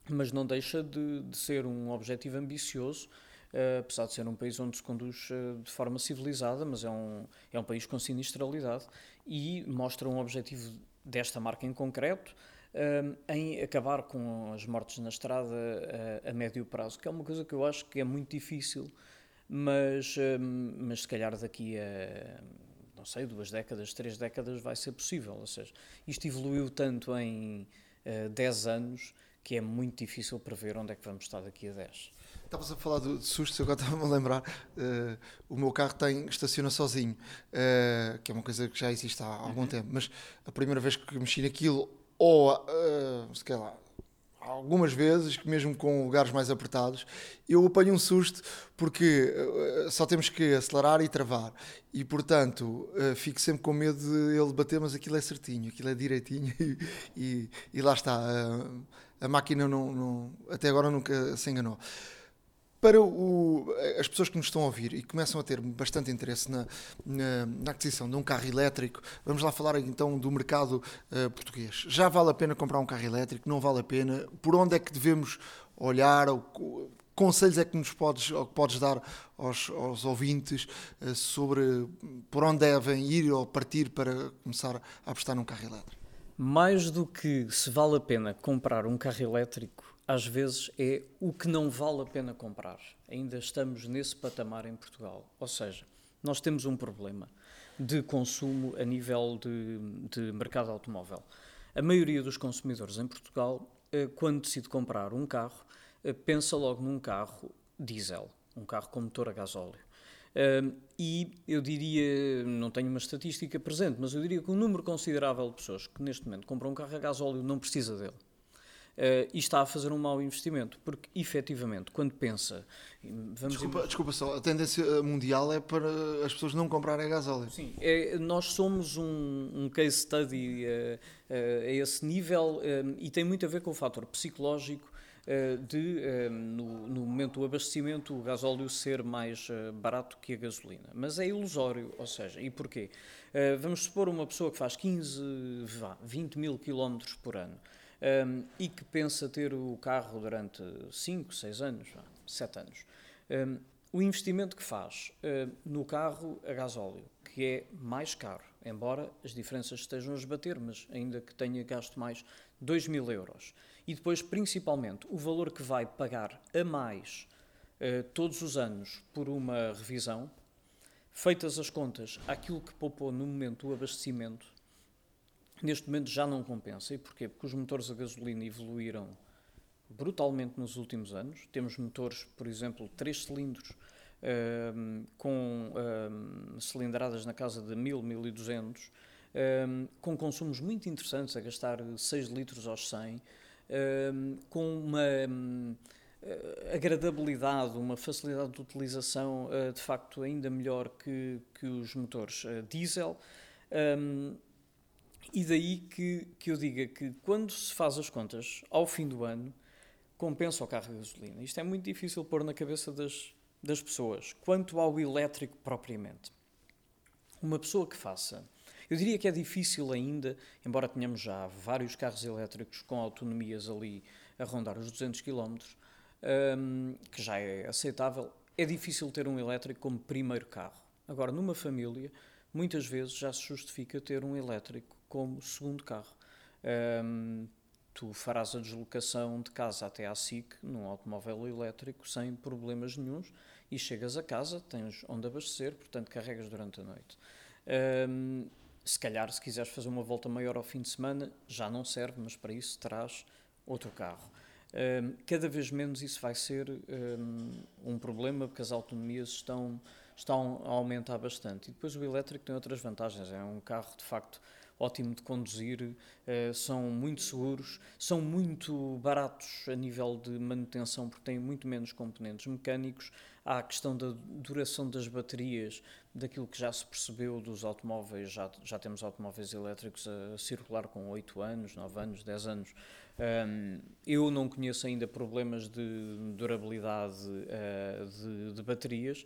mas não deixa de, de ser um objetivo ambicioso, uh, apesar de ser um país onde se conduz uh, de forma civilizada, mas é um, é um país com sinistralidade e mostra um objetivo desta marca em concreto. Um, em acabar com as mortes na estrada a, a, médio prazo, que é uma coisa que eu acho que é muito difícil, mas, um, mas se calhar daqui a sei, duas décadas, três décadas vai ser possível. Ou seja, isto evoluiu tanto em uh, eh, 10 anos que é muito difícil prever onde é que vamos estar daqui a 10. Estavas a falar de, sustos, agora estava-me a lembrar. Uh, o meu carro tem, estaciona sozinho, uh, que é uma coisa que já existe há algum uhum. tempo, mas a primeira vez que mexi naquilo, ou uh, se calhar algumas vezes, mesmo com lugares mais apertados, eu apanho um susto porque uh, só temos que acelerar e travar. E, portanto, uh, fico sempre com medo de ele bater, mas aquilo é certinho, aquilo é direitinho e, e, e lá está. Uh, a máquina não, não, até agora nunca se enganou para o, as pessoas que nos estão a ouvir e começam a ter bastante interesse na, na, na aquisição de um carro elétrico, vamos lá falar então do mercado uh, português. Já vale a pena comprar um carro elétrico? Não vale a pena? Por onde é que devemos olhar? Ou, conselhos é que nos podes, ou que podes dar aos, aos ouvintes uh, sobre por onde devem ir ou partir para começar a apostar num carro elétrico? Mais do que se vale a pena comprar um carro elétrico, às vezes é o que não vale a pena comprar. Ainda estamos nesse patamar em Portugal. Ou seja, nós temos um problema de consumo a nível de, de mercado automóvel. A maioria dos consumidores em Portugal, eh, quando decide comprar um carro, eh, pensa logo num carro diesel, um carro com motor a gasóleo. e eu diria, não tenho uma estatística presente, mas eu diria que um número considerável de pessoas que neste momento compram um carro a gasóleo não precisa dele uh, e está a fazer um mau investimento, porque efetivamente, quando pensa. Vamos desculpa, desculpa só, a tendência mundial é para as pessoas não comprarem gasóleo. Sim, é, nós somos um, um case study uh, uh, a esse nível e tem muito a ver com o fator psicológico de, no, no, momento do abastecimento, o gasóleo ser mais barato que a gasolina. Mas é ilusório, ou seja, e porquê? Vamos supor uma pessoa que faz 15, 20 mil quilómetros por ano um, e que pensa ter o carro durante 5, 6 anos, 7 anos. Um, o investimento que faz no carro a gasóleo, que é mais caro, embora as diferenças estejam a esbater, mas ainda que tenha gasto mais 2 mil euros. E depois, principalmente, o valor que vai pagar a mais uh, todos os anos por uma revisão, feitas as contas, aquilo que poupou no momento do abastecimento, neste momento já não compensa. E porquê? Porque os motores a gasolina evoluíram brutalmente nos últimos anos. Temos motores, por exemplo, 3 cilindros um, com um, cilindradas na casa de 1000, 1200, um, com consumos muito interessantes, a gastar 6 litros aos 100, com uma hum, agradabilidade, uma facilidade de utilização uh, de facto ainda melhor que, que os motores uh, diesel. E daí que, que eu diga que quando se faz as contas ao fim do ano, compensa o carro a gasolina. Isto é muito difícil pôr na cabeça das, das pessoas. Quanto ao elétrico propriamente, uma pessoa que faça. Eu diria que é difícil ainda, embora tenhamos já vários carros elétricos com autonomias ali a rondar os 200 km, um, que já é aceitável, é difícil ter um elétrico como primeiro carro. Agora, numa família, muitas vezes já se justifica ter um elétrico como segundo carro. Um, tu farás a deslocação de casa até à SIC num automóvel elétrico sem problemas nenhums e chegas a casa, tens onde abastecer, portanto carregas durante a noite. Um, se calhar, se quiseres fazer uma volta maior ao fim de semana, já não serve, mas para isso terás outro carro. Um, cada vez menos isso vai ser um, um problema, porque as autonomias estão, estão a aumentar bastante. E depois o elétrico tem outras vantagens. É um carro, de facto, ótimo de conduzir, uh, são muito seguros, são muito baratos a nível de manutenção porque têm muito menos componentes mecânicos. Há a questão da duração das baterias, daquilo que já se percebeu dos automóveis, já, já temos automóveis elétricos a circular com 8 anos, 9 anos, 10 anos. Eu não conheço ainda problemas de durabilidade uh, de, de, baterias,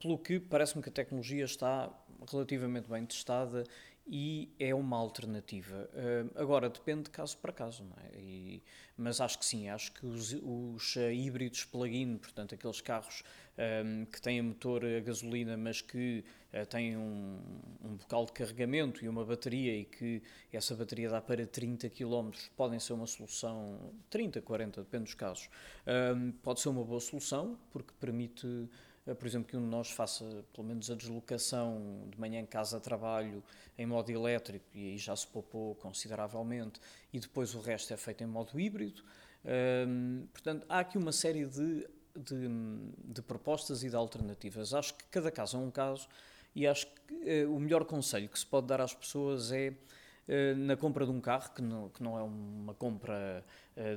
pelo que parece-me que a tecnologia está relativamente bem testada e é uma alternativa. Uh, agora, depende de caso para caso, é? e, mas acho que sim, acho que os, os uh, híbridos plug-in, portanto, aqueles carros um, que têm motor a gasolina, mas que uh, têm um, um bocal de carregamento e uma bateria, e que essa bateria dá para 30 km, podem ser uma solução, 30, 40, depende dos casos, um, pode ser uma boa solução, porque permite por exemplo, que um de nós faça pelo menos a deslocação de manhã em casa trabalho em modo elétrico e aí já se poupou consideravelmente e depois o resto é feito em modo híbrido. Um, portanto, há aqui uma série de, de, de, propostas e de alternativas. Acho que cada caso é um caso e acho que uh, o melhor conselho que se pode dar às pessoas é uh, na compra de um carro, que não, que não é uma compra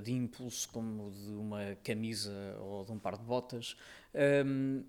de impulso como de uma camisa ou de um par de botas, um,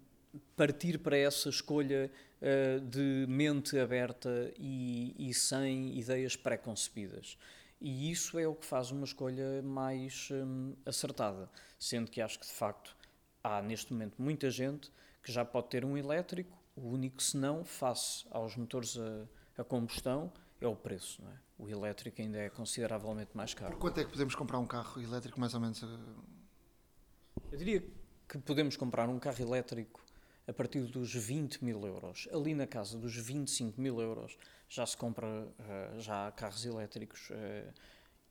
partir para essa escolha uh, de mente aberta e, e sem ideias pré-concebidas. E isso é o que faz uma escolha mais um, acertada, sendo que acho que de facto há neste momento muita gente que já pode ter um elétrico, o único senão, face aos motores a, a combustão, é o preço. Não é? O elétrico ainda é consideravelmente mais caro. Por quanto é que podemos comprar um carro elétrico, mais ou menos? Eu diria que podemos comprar um carro elétrico a partir dos 20 mil euros. Ali na casa dos 25 mil euros já se compra uh, já carros elétricos uh,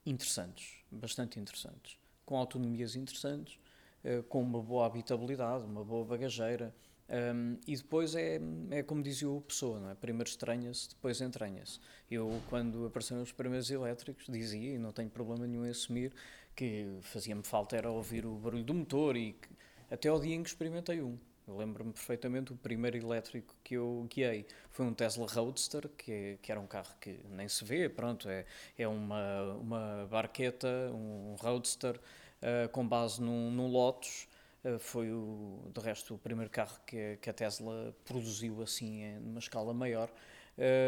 interessantes, bastante interessantes, com autonomias interessantes, uh, com uma boa habitabilidade, uma boa bagageira. Um, e depois é, é como dizia o Pessoa, é? primeiro estranha-se, depois entranha-se. Eu, quando apareceram os primeiros elétricos, dizia, e não tenho problema nenhum em assumir, que fazia-me falta era ouvir o barulho do motor, e que, até ao dia em que experimentei um. Lembro-me perfeitamente, o primeiro elétrico que eu guiei. Foi um Tesla Roadster, que, que era um carro que nem se vê, pronto, é, é uma, uma barqueta, um Roadster, uh, com base num, num Lotus, uh, foi o, de resto o primeiro carro que, que a Tesla produziu assim, numa escala maior,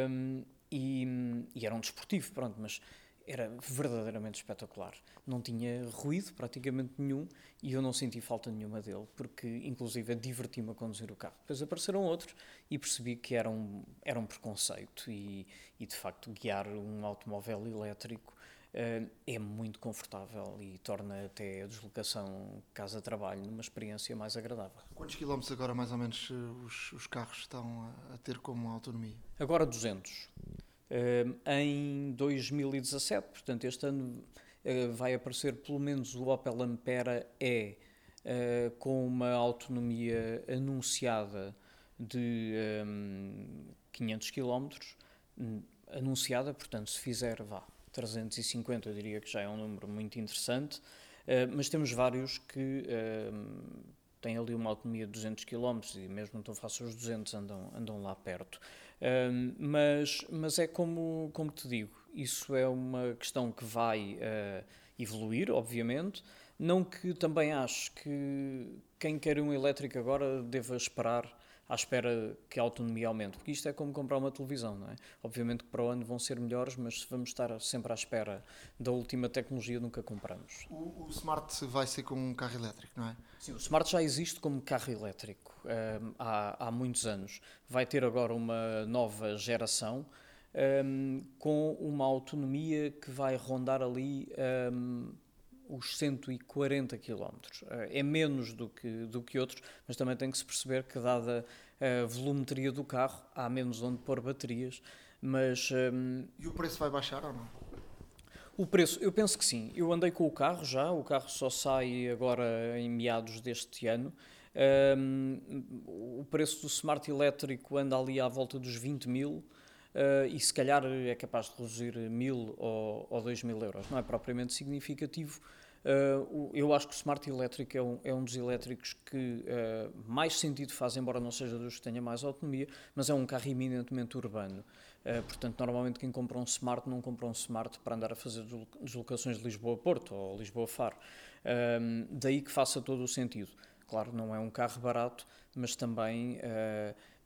um, e, e era um desportivo, pronto, mas era verdadeiramente espetacular. Não tinha ruído praticamente nenhum e eu não senti falta nenhuma dele, porque inclusive diverti-me a conduzir o carro. Depois apareceram outros e percebi que era um, era um preconceito e, e de facto guiar um automóvel elétrico uh, é muito confortável e torna até a deslocação casa-trabalho numa experiência mais agradável. Quantos quilómetros agora mais ou menos os, os carros estão a, a ter como autonomia? Agora 200 em 2017, portanto, este ano uh, vai aparecer pelo menos o Opel Ampera E uh, com uma autonomia anunciada de um, 500 km, anunciada, portanto, se fizer, vá, 350, eu diria que já é um número muito interessante, uh, mas temos vários que têm ali uma autonomia de 200 km e mesmo tão fácil os 200 andam, andam lá perto. Um, mas, mas é como, como te digo, isso é uma questão que vai uh, evoluir, obviamente. Não que também acho que quem quer um elétrico agora deva esperar à espera que a autonomia aumente, porque isto é como comprar uma televisão, não é? Obviamente que para o ano vão ser melhores, mas se vamos estar sempre à espera da última tecnologia, nunca compramos. O, o Smart vai ser com um carro elétrico, não é? Sim, o Smart já existe como carro elétrico um, há, há muitos anos. Vai ter agora uma nova geração um, com uma autonomia que vai rondar ali. Um, os 140 km. Eh, é menos do que, do que outros, mas também tem que se perceber que, dada a volumetria do carro, há menos onde pôr baterias. Mas, um, e o preço vai baixar ou não? O preço, eu penso que sim. Eu andei com o carro já, o carro só sai agora em meados deste ano. Um, o preço do Smart elétrico anda ali à volta dos 20 mil. Uh, e se calhar é capaz de reduzir mil ou, ou dois mil euros. Não é propriamente significativo. Uh, eu acho que o Smart elétrico é um, é um dos elétricos que uh, mais sentido faz, embora não seja dos que tenha mais autonomia, mas é um carro eminentemente urbano. Portanto, normalmente quem compra um Smart não compra um Smart para andar a fazer deslocações de Lisboa a Porto ou Lisboa a Faro. Uh, daí que faça todo o sentido. Claro, não é um carro barato, mas também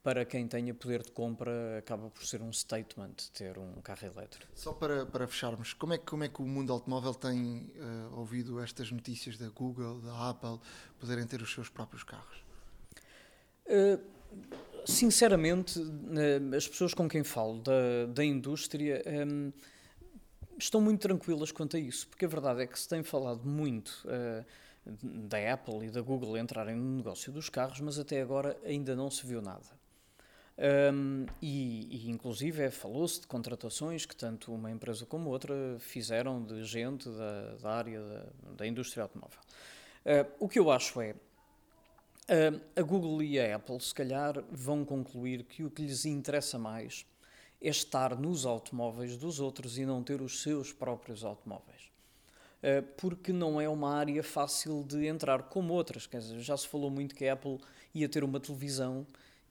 para quem tenha poder de compra acaba por ser um statement ter um carro elétrico. Só para, para fecharmos, como é, que, como é que o mundo automóvel tem uh, ouvido estas notícias da Google, da Apple, poderem ter os seus próprios carros? Uh, sinceramente, as pessoas com quem falo da, da indústria um, estão muito tranquilas quanto a isso, porque a verdade é que se tem falado muito da Apple e da Google entrarem no negócio dos carros, mas até agora ainda não se viu nada. Um, e, e, inclusive é, falou-se de contratações que tanto uma empresa como outra fizeram de gente da, da área da, da, indústria automóvel. Uh, o que eu acho é uh, a Google e a Apple se calhar vão concluir que o que lhes interessa mais é estar nos automóveis dos outros e não ter os seus próprios automóveis. Eh, porque não é uma área fácil de entrar, como outras. Dizer, já se falou muito que a Apple ia ter uma televisão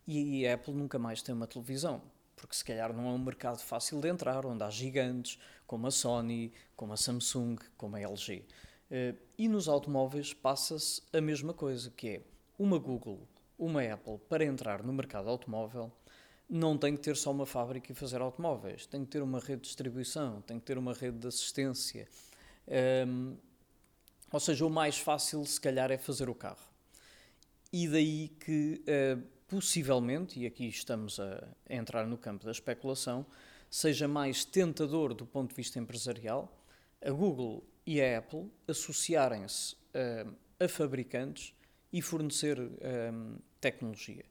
e a Apple nunca mais tem uma televisão, porque se calhar não é um mercado fácil de entrar, onde há gigantes como a Sony, como a Samsung, como a LG. Eh, e nos automóveis passa-se a mesma coisa, que é uma Google, uma Apple, para entrar no mercado automóvel, não tem que ter só uma fábrica e fazer automóveis, tem que ter uma rede de distribuição, tem que ter uma rede de assistência, um, ou seja, o mais fácil, se calhar, é fazer o carro. E daí que, uh, possivelmente, e aqui estamos a, entrar no campo da especulação, seja mais tentador do ponto de vista empresarial a Google e a Apple associarem-se uh, a fabricantes e fornecer um, tecnologia.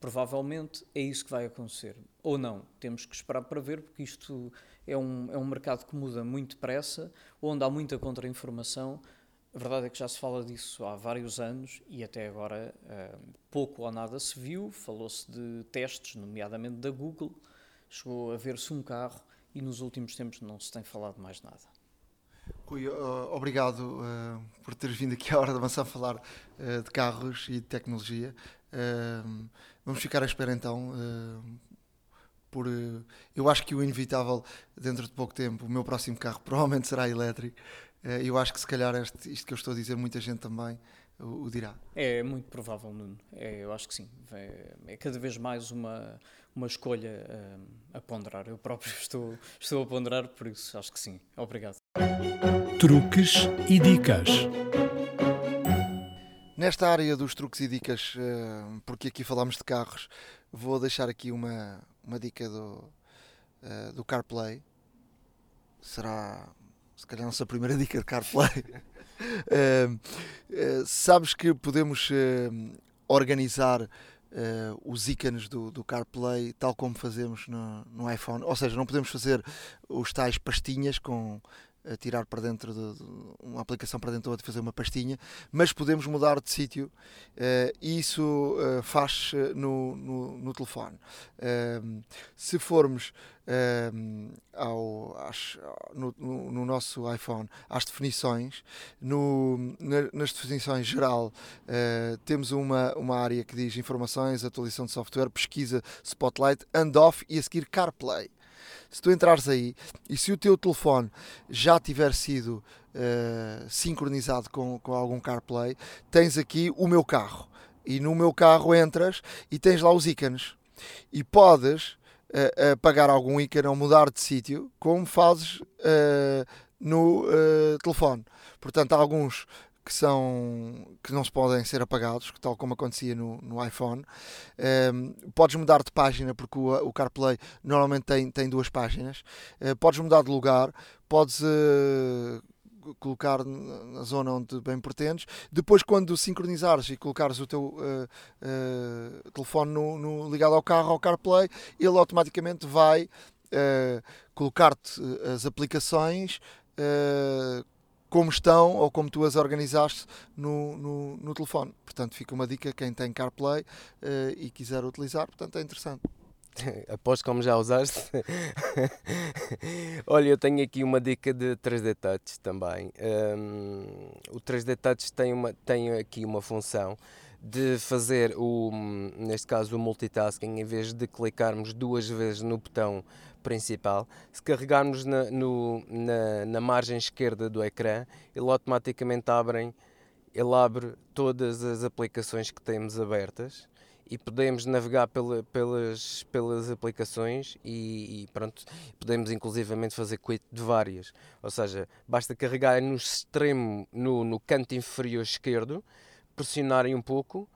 Provavelmente é isso que vai acontecer. Ou não, temos que esperar para ver, porque isto é um, é um mercado que muda muito depressa, onde há muita contra-informação. A verdade é que já se fala disso há vários anos e até agora uh, pouco ou nada se viu. Falou-se de testes, nomeadamente da Google. Chegou a ver-se um carro e nos últimos tempos não se tem falado mais nada. Rui, uh, obrigado uh, por teres vindo aqui à hora de avançar a falar uh, de carros e de tecnologia. vamos ficar à espera então por. Eh, eu acho que o inevitável, dentro de pouco tempo, o meu próximo carro provavelmente será elétrico. Eh, eu acho que se calhar este, isto que eu estou a dizer, muita gente também o, o dirá. É muito provável, Nuno. É, eu acho que sim. É, é, cada vez mais uma, uma escolha a, eh, a ponderar. Eu próprio estou, estou a ponderar, por isso acho que sim. Obrigado. Truques e dicas. Nesta área dos truques e dicas, porque aqui falamos de carros, vou deixar aqui uma, uma dica do, do CarPlay. Será, se calhar, a nossa primeira dica de CarPlay. uh, uh, sabes que podemos organizar os ícones do, do CarPlay tal como fazemos no, no iPhone. Ou seja, não podemos fazer os tais pastinhas com a tirar para dentro de, de, uma aplicação para dentro de fazer uma pastinha, mas podemos mudar de sítio uh, e isso uh, faz no, no, no telefone. Uh, se formos ao, às, no, no, nosso iPhone às definições, no, na, nas definições geral temos uma, uma área que diz informações, atualização de software, pesquisa, spotlight, handoff e a seguir CarPlay se tu entrares aí e se o teu telefone já tiver sido uh, sincronizado com, com algum CarPlay, tens aqui o meu carro. E no meu carro entras e tens lá os ícones. E podes uh, apagar algum ícone ou mudar de sítio, como fazes uh, no telefone. Portanto, alguns que são que não se podem ser apagados, tal como acontecia no, no iPhone. Um, ehm, podes mudar de página porque o, o CarPlay normalmente tem, tem duas páginas. Uh, podes mudar de lugar, podes uh, colocar na zona onde bem pretendes. Depois, quando sincronizares e colocares o teu uh, uh, telefone no, no, ligado ao carro, ao CarPlay, ele automaticamente vai uh, colocar-te as aplicações como estão ou como tu as organizaste no, no, no telefone. Portanto, fica uma dica quem tem CarPlay uh, e quiser utilizar, portanto é interessante. Após como já usaste. Olha, eu tenho aqui uma dica de 3D Touch também. Um, o 3D Touch tem, uma, tem aqui uma função de fazer o, neste caso o multitasking, em vez de clicarmos duas vezes no botão principal, se carregarmos na, no, na, na margem esquerda do ecrã, ele automaticamente abre, ele abre todas as aplicações que temos abertas e podemos navegar pela, pelas, pelas aplicações e, e, pronto, podemos inclusivamente fazer quit de várias. Ou seja, basta carregar no extremo, no, no canto inferior esquerdo, pressionarem um pouco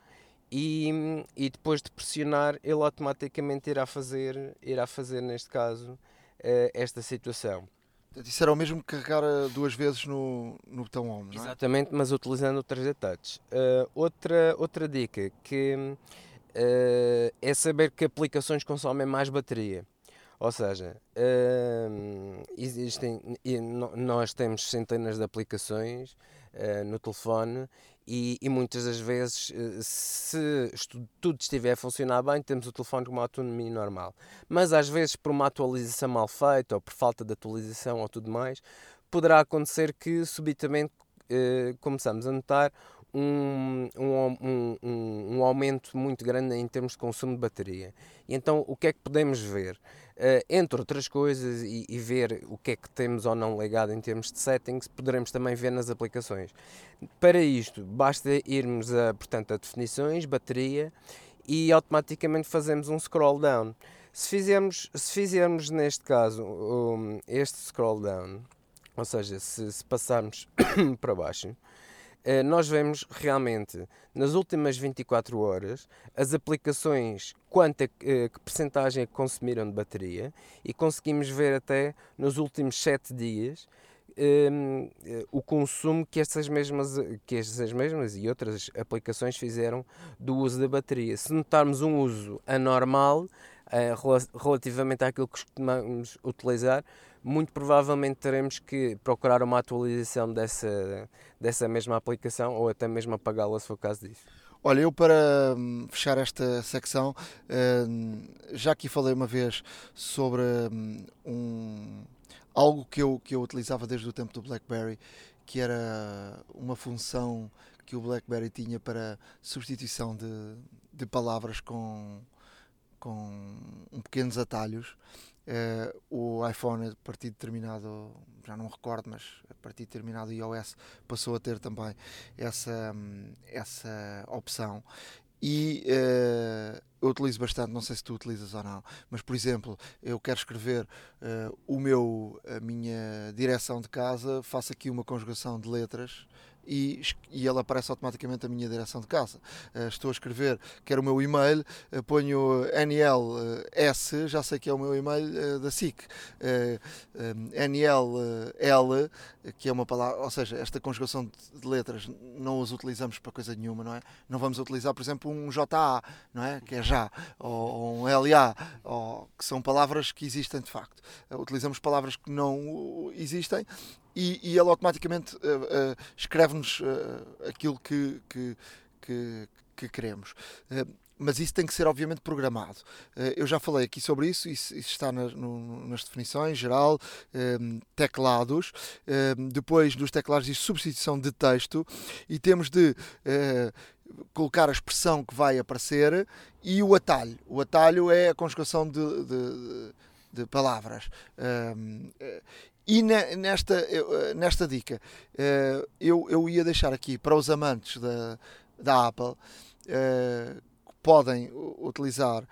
e, e depois de pressionar ele automaticamente irá fazer, irá fazer neste caso, uh, esta situação. Isso era o mesmo que carregar eh, duas vezes no, no botão home, não é? Exatamente, mas utilizando o 3D Touch. Uh, outra, outra dica que uh, é saber que aplicações consomem mais bateria. Ou seja, uh, existem, nós temos centenas de aplicações no telefone e, e, muitas das vezes, se tudo estiver a funcionar bem, temos o telefone com uma autonomia normal. Mas às vezes, por uma atualização mal feita ou por falta de atualização ou tudo mais, poderá acontecer que subitamente começamos a notar um, um, um, um, aumento muito grande em termos de consumo de bateria. E então, o que é que podemos ver? Uh, entre outras coisas, e, e, ver o que é que temos ou não ligado em termos de settings, poderemos também ver nas aplicações. Para isto, basta irmos a, portanto, a definições, bateria, e automaticamente fazemos um scroll down. Se fizermos, se fizermos neste caso um, este scroll down, ou seja, se, se passarmos para baixo, eh, nós vemos realmente nas últimas 24 horas as aplicações, quanto a, eh, que percentagem é consumiram de bateria e conseguimos ver até nos últimos 7 dias um, ehm, o consumo que essas, mesmas, que essas mesmas e outras aplicações fizeram do uso da bateria. Se notarmos um uso anormal uh, relativamente àquilo que costumamos utilizar, muito provavelmente teremos que procurar uma atualização dessa, dessa mesma aplicação ou até mesmo apagá-la se for o caso disso. Olha, eu para hum, fechar esta secção, hum, já aqui falei uma vez sobre hum, um, algo que eu, que eu utilizava desde o tempo do BlackBerry, que era uma função que o BlackBerry tinha para substituição de, de palavras com, com pequenos atalhos Uh, o iPhone, a partir de determinado, já não recordo, mas a partir de determinado iOS passou a ter também essa, essa opção. E uh, eu utilizo bastante, não sei se tu utilizas ou não, mas por exemplo, eu quero escrever uh, o meu, a minha direção de casa, faço aqui uma conjugação de letras e, e ele aparece automaticamente a minha direção de casa. Uh, estou a escrever, quero o meu e-mail, uh, ponho NLS, já sei que é o meu e-mail da SIC. NLL, que é uma palavra, ou seja, esta conjugação de, de letras não as utilizamos para coisa nenhuma, não é? Não vamos utilizar, por exemplo, um JA, não é? Que é já, ou, ou um LA, ou, que são palavras que existem de facto. utilizamos palavras que não existem e, e ele automaticamente uh, uh, escreve-nos uh, aquilo que, que, que, que queremos. mas isso tem que ser, obviamente, programado. eu já falei aqui sobre isso, isso, está na, no, nas definições, geral, teclados, depois nos teclados de substituição de texto, e temos de colocar a expressão que vai aparecer e o atalho. O atalho é a conjugação de, de, de palavras. E nesta, eh, nesta dica, eh, eu, eu ia deixar aqui para os amantes da, da Apple eh, que podem utilizar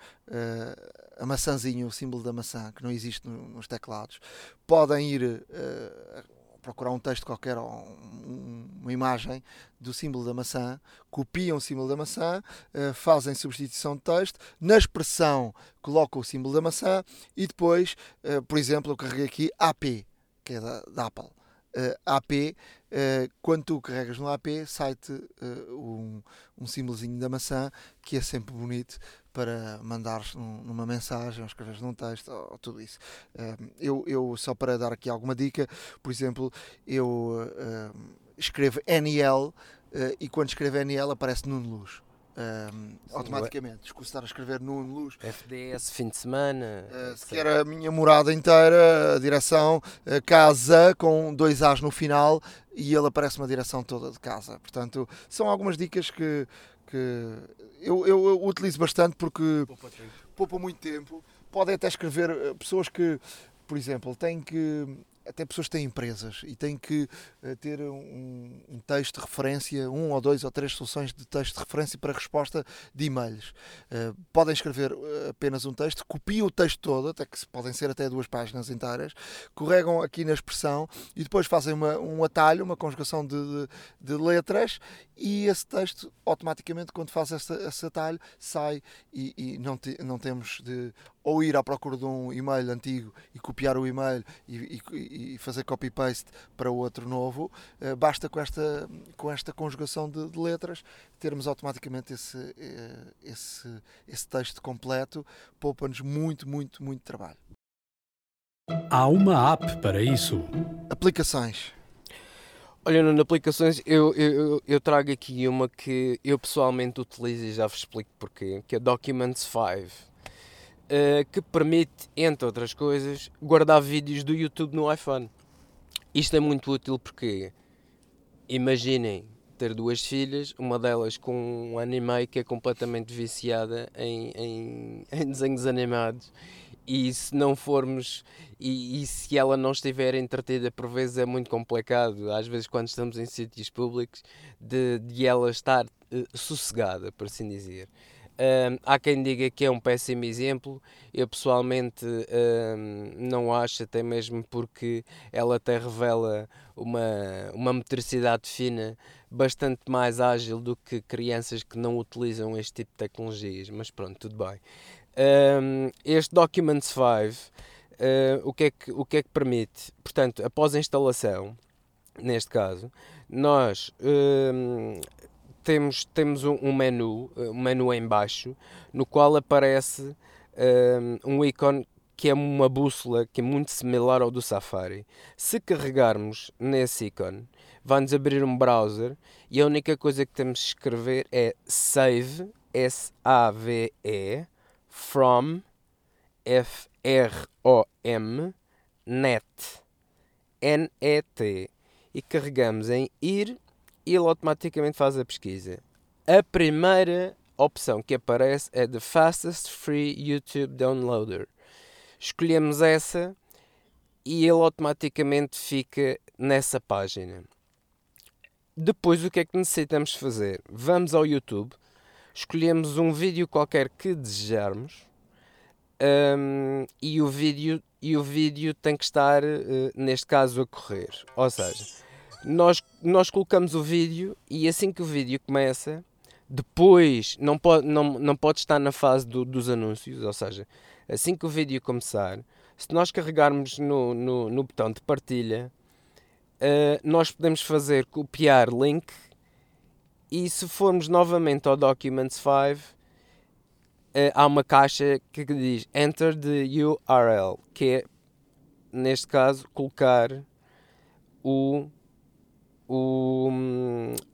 a maçãzinha, o símbolo da maçã, que não existe nos teclados, podem ir procurar um texto qualquer ou uma imagem do símbolo da maçã, copiam o símbolo da maçã, fazem substituição de texto, na expressão colocam o símbolo da maçã e depois, por exemplo, eu carreguei aqui AP que é da, da Apple. Uh, AP, uh, quando tu carregas no AP, sai-te uh, um, um símbolozinho da maçã que é sempre bonito para mandares num, numa mensagem ou escreveres num texto ou, ou tudo isso. eu, eu, só para dar aqui alguma dica, por exemplo, eu escrevo NL e quando escrevo NL aparece Nuno Luz um, automaticamente. Escuso a escrever no Luz. FDS, fim de semana. Uh, que era a minha morada inteira, a direção, a casa com dois As no final e ele aparece uma direção toda de casa. Portanto, são algumas dicas que, que eu, eu, eu utilizo bastante porque poupa muito tempo. Podem até escrever eh, pessoas que, por exemplo, têm que até pessoas que têm empresas e têm que uh, ter um, um, texto de referência, um ou dois ou três soluções de texto de referência para resposta de e-mails. Uh, podem escrever eh, apenas um texto, copiam o texto todo, até que podem ser até duas páginas inteiras, corregam aqui na expressão e depois fazem uma, um atalho, uma conjugação de, de, de letras e esse texto automaticamente quando faz esse, esse atalho sai e, e não, te, não temos de ou ir à procura de um e-mail antigo e copiar o e-mail e, e, e fazer copy-paste para outro novo, uh, basta com esta, com esta conjugação de, de letras termos automaticamente esse, uh, esse, esse texto completo, poupa-nos muito, muito, muito trabalho. Há uma app para isso. Aplicações. Olha, nas aplicações eu, eu, eu trago aqui uma que eu pessoalmente utilizo e já vos explico porquê, que é Documents 5 uh, que permite, entre outras coisas, guardar vídeos do YouTube no iPhone. Isto é muito útil porque imaginem ter duas filhas, uma delas com um anime que é completamente viciada em, em, em desenhos animados e se não formos e, e, se ela não estiver entretida por vezes é muito complicado às vezes quando estamos em sítios públicos de, de ela estar uh, sossegada por assim dizer um, há quem diga que é um péssimo exemplo, eu pessoalmente um, não acho, até mesmo porque ela até revela uma, uma motricidade fina bastante mais ágil do que crianças que não utilizam este tipo de tecnologias, mas pronto, tudo bem. Um, este Documents 5, uh, o, que é que, o que é que permite? Portanto, após a instalação, neste caso, nós temos, temos um, um, menu, um menu em baixo, no qual aparece um, um ícone que é uma bússola que é muito similar ao do Safari. Se carregarmos nesse ícone, vai-nos abrir um browser e a única coisa que temos de escrever é save, S-A-V-E, from, F-R-O-M, net, N-E-T. E carregamos em ir ele automaticamente faz a pesquisa. A primeira opção que aparece é The Fastest Free YouTube Downloader. Escolhemos essa e ele automaticamente fica nessa página. Depois, o que é que necessitamos fazer? Vamos ao YouTube, escolhemos um vídeo qualquer que desejarmos um, e, o vídeo, e o vídeo tem que estar, uh, neste caso, a correr. Ou seja, nós, nós colocamos o vídeo e assim que o vídeo começa, depois não pode, não, não pode estar na fase do, dos anúncios, ou seja, assim que o vídeo começar, se nós carregarmos no, no, no botão de partilha, uh, nós podemos fazer copiar link e se formos novamente ao Documents 5, uh, eh, há uma caixa que diz Enter the URL, que é, neste caso, colocar o o,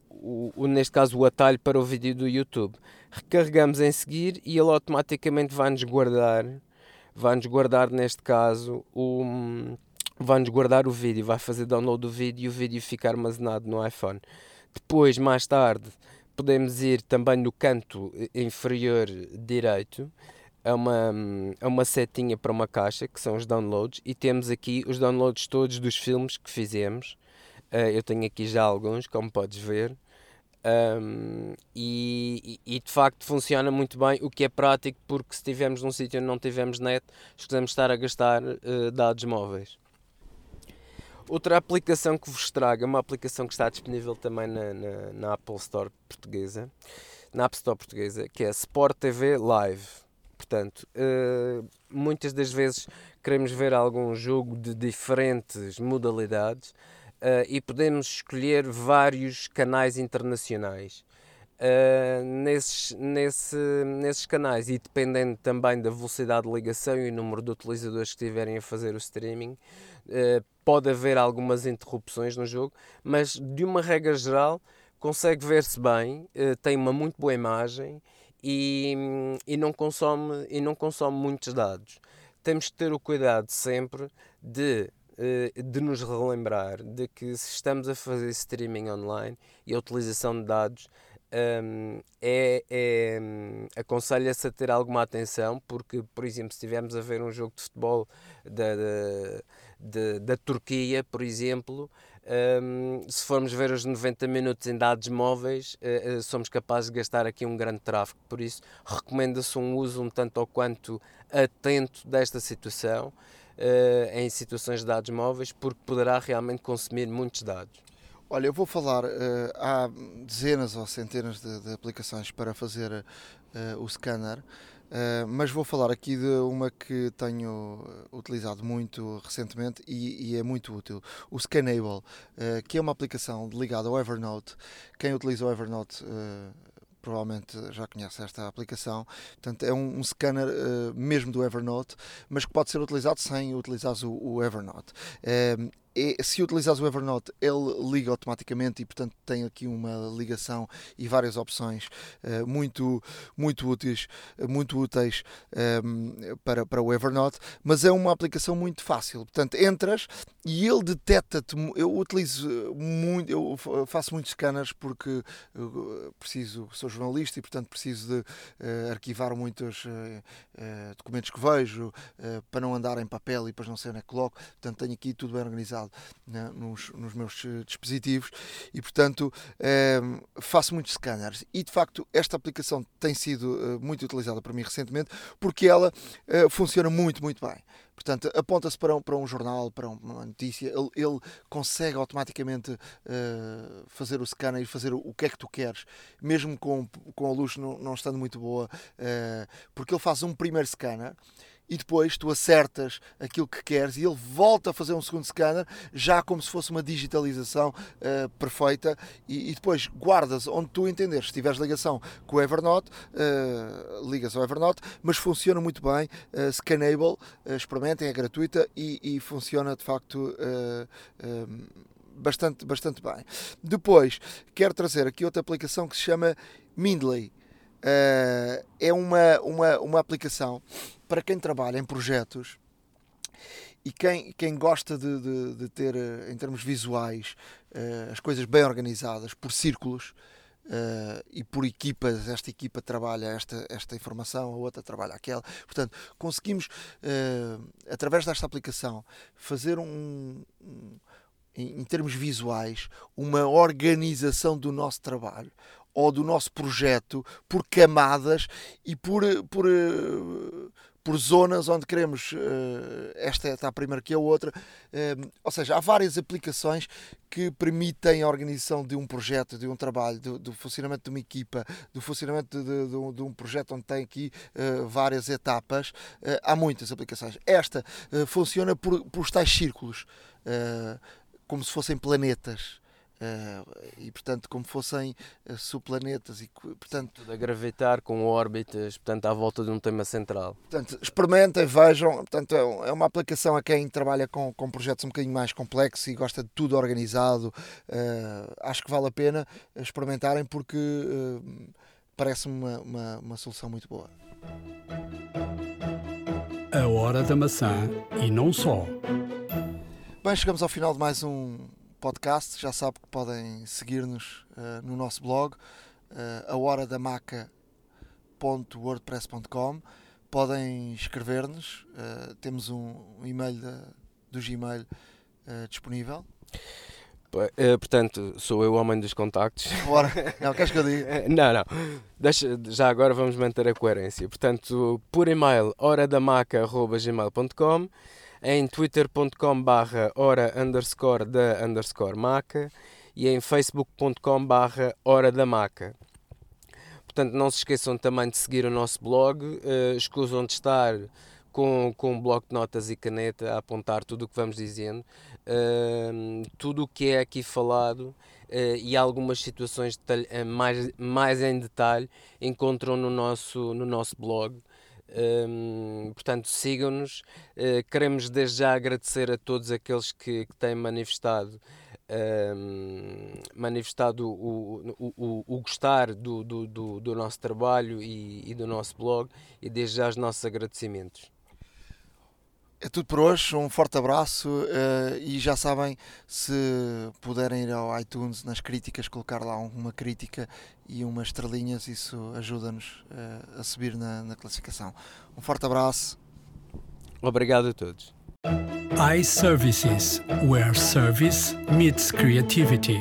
o, o, neste caso o atalho para o vídeo do YouTube. Recarregamos em seguir e ele automaticamente vai-nos guardar, vai-nos guardar neste caso o vai-nos guardar o vídeo, vai fazer download do vídeo e o vídeo fica armazenado no iPhone. Depois, mais tarde, podemos ir também no canto inferior direito a uma, a uma setinha para uma caixa que são os downloads e temos aqui os downloads todos dos filmes que fizemos Uh, eu tenho aqui já alguns, como podes ver. Um, e, e, de facto funciona muito bem, o que é prático porque se estivermos num sítio onde não tivermos net, escusamos estar a gastar uh, dados móveis. Outra aplicação que vos trago é uma aplicação que está disponível também na, na, na, Apple Store portuguesa, na App Store portuguesa, que é Sport TV Live. Portanto, uh, muitas das vezes queremos ver algum jogo de diferentes modalidades uh, e podemos escolher vários canais internacionais. Uh, nesses, nesse, nesses canais e dependendo também da velocidade de ligação e o número de utilizadores que estiverem a fazer o streaming, uh, pode haver algumas interrupções no jogo, mas de uma regra geral consegue ver-se bem, uh, tem uma muito boa imagem e, e, não consome, e não consome muitos dados. Temos que ter o cuidado sempre de de nos relembrar de que se estamos a fazer streaming online e a utilização de dados, um, é, é, aconselha-se a ter alguma atenção, porque, por exemplo, se estivermos a ver um jogo de futebol da, da, da Turquia, por exemplo, um, se formos ver os 90 minutos em dados móveis, uh, uh, somos capazes de gastar aqui um grande tráfego. Por isso, recomenda-se um uso um tanto ou quanto atento desta situação uh, em situações de dados móveis, porque poderá realmente consumir muitos dados. Olha, eu vou falar, uh, há dezenas ou centenas de, de aplicações para fazer uh, o scanner, uh, mas vou falar aqui de uma que tenho utilizado muito recentemente e, e é muito útil, o Scanable, que é uma aplicação ligada ao Evernote. Quem utiliza o Evernote provavelmente já conhece esta aplicação. Portanto, é um, um scanner uh, mesmo do Evernote, mas que pode ser utilizado sem utilizar o, o Evernote. Uh, é, se utilizares o Evernote, ele liga automaticamente e, portanto, tem aqui uma ligação e várias opções uh, muito, muito úteis, muito úteis um, ehm, para, para o Evernote, mas é uma aplicação muito fácil. Portanto, entras e ele detecta-te. Eu utilizo muito, eu faço muitos scanners porque preciso, sou jornalista e, portanto, preciso de uh, arquivar muitos uh, documentos que vejo para não andar em papel e depois não sei onde é que coloco. Portanto, tenho aqui tudo bem organizado né, nos, nos, meus eh, dispositivos e, portanto, eh, faço muitos scanners. E, de facto, esta aplicação tem sido eh, muito utilizada por mim recentemente porque ela eh, funciona muito, muito bem. Portanto, aponta-se para um, para um jornal, para uma notícia, ele, ele consegue automaticamente uh, fazer o scanner e fazer o, que é que tu queres, mesmo com, com a luz não, não estando muito boa, uh, porque ele faz um primeiro scanner e depois tu acertas aquilo que queres e ele volta a fazer um segundo scanner, já como se fosse uma digitalização uh, perfeita, e, e, depois guardas onde tu entenderes. Se tiveres ligação com o Evernote, uh, ligas ao Evernote, mas funciona muito bem. Uh, Scanable, experimentem, é gratuita e, e funciona de facto. bastante, bastante bem. Depois, quero trazer aqui outra aplicação que se chama Mindley. Uh, é uma, uma, uma aplicação para quem trabalha em projetos e quem, quem gosta de, de, de ter, eh, em termos visuais, uh, as coisas bem organizadas por círculos uh, e por equipas, esta equipa trabalha esta, esta informação, a outra trabalha aquela. Portanto, conseguimos, através desta aplicação, fazer um, um em, em termos visuais, uma organização do nosso trabalho ou do nosso projeto por camadas e por, por, por zonas onde queremos. Esta está primeiro que a outra. Ou seja, há várias aplicações que permitem a organização de um projeto, de um trabalho, do, do funcionamento de uma equipa, do funcionamento de, de, um, de, um, projeto onde tem aqui várias etapas. há muitas aplicações. Esta funciona por, por tais círculos como se fossem planetas. Uh, e portanto como fossem uh, subplanetas e portanto tudo a gravitar com órbitas portanto à volta de um tema central. Portanto experimentem vejam. Portanto é, é uma aplicação a quem trabalha com, com projetos um bocadinho mais complexos e gosta de tudo organizado. Uh, acho que vale a pena experimentarem porque parece-me uma, uma, uma solução muito boa. A hora da maçã e não só. Bem, chegamos ao final de mais um podcast. Já sabe que podem seguir-nos uh, no nosso blog, uh, a hora da maca.wordpress.com. Podem escrever-nos. Uh, temos um, um e-mail da, do Gmail disponível. portanto, sou eu o homem dos contactos. Bora. Não, queres que eu diga? não, não. Deixa, já agora vamos manter a coerência. Portanto, por e-mail, horadamaca.gmail.com em twitter.com barra hora underscore da underscore maca e em facebook.com barra hora da maca. Portanto, não se esqueçam também de seguir o nosso blog, uh, escusam de estar com, com um bloco de notas e caneta a apontar tudo o que vamos dizendo, uh, tudo o que é aqui falado uh, e algumas situações uh, mais, mais em detalhe encontram no nosso, no nosso blog. Portanto, sigam-nos. Uh, queremos desde já agradecer a todos aqueles que, que têm manifestado, um, manifestado o, o, o, o gostar do, do, do, do, nosso trabalho e, e, do nosso blog, e desde já os nossos agradecimentos. É tudo por hoje, um forte abraço uh, e já sabem, se puderem ir ao iTunes nas críticas, colocar lá uma crítica e umas estrelinhas, isso ajuda-nos uh, a subir na, na classificação. Um forte abraço. Obrigado a todos. iServices, where service meets creativity.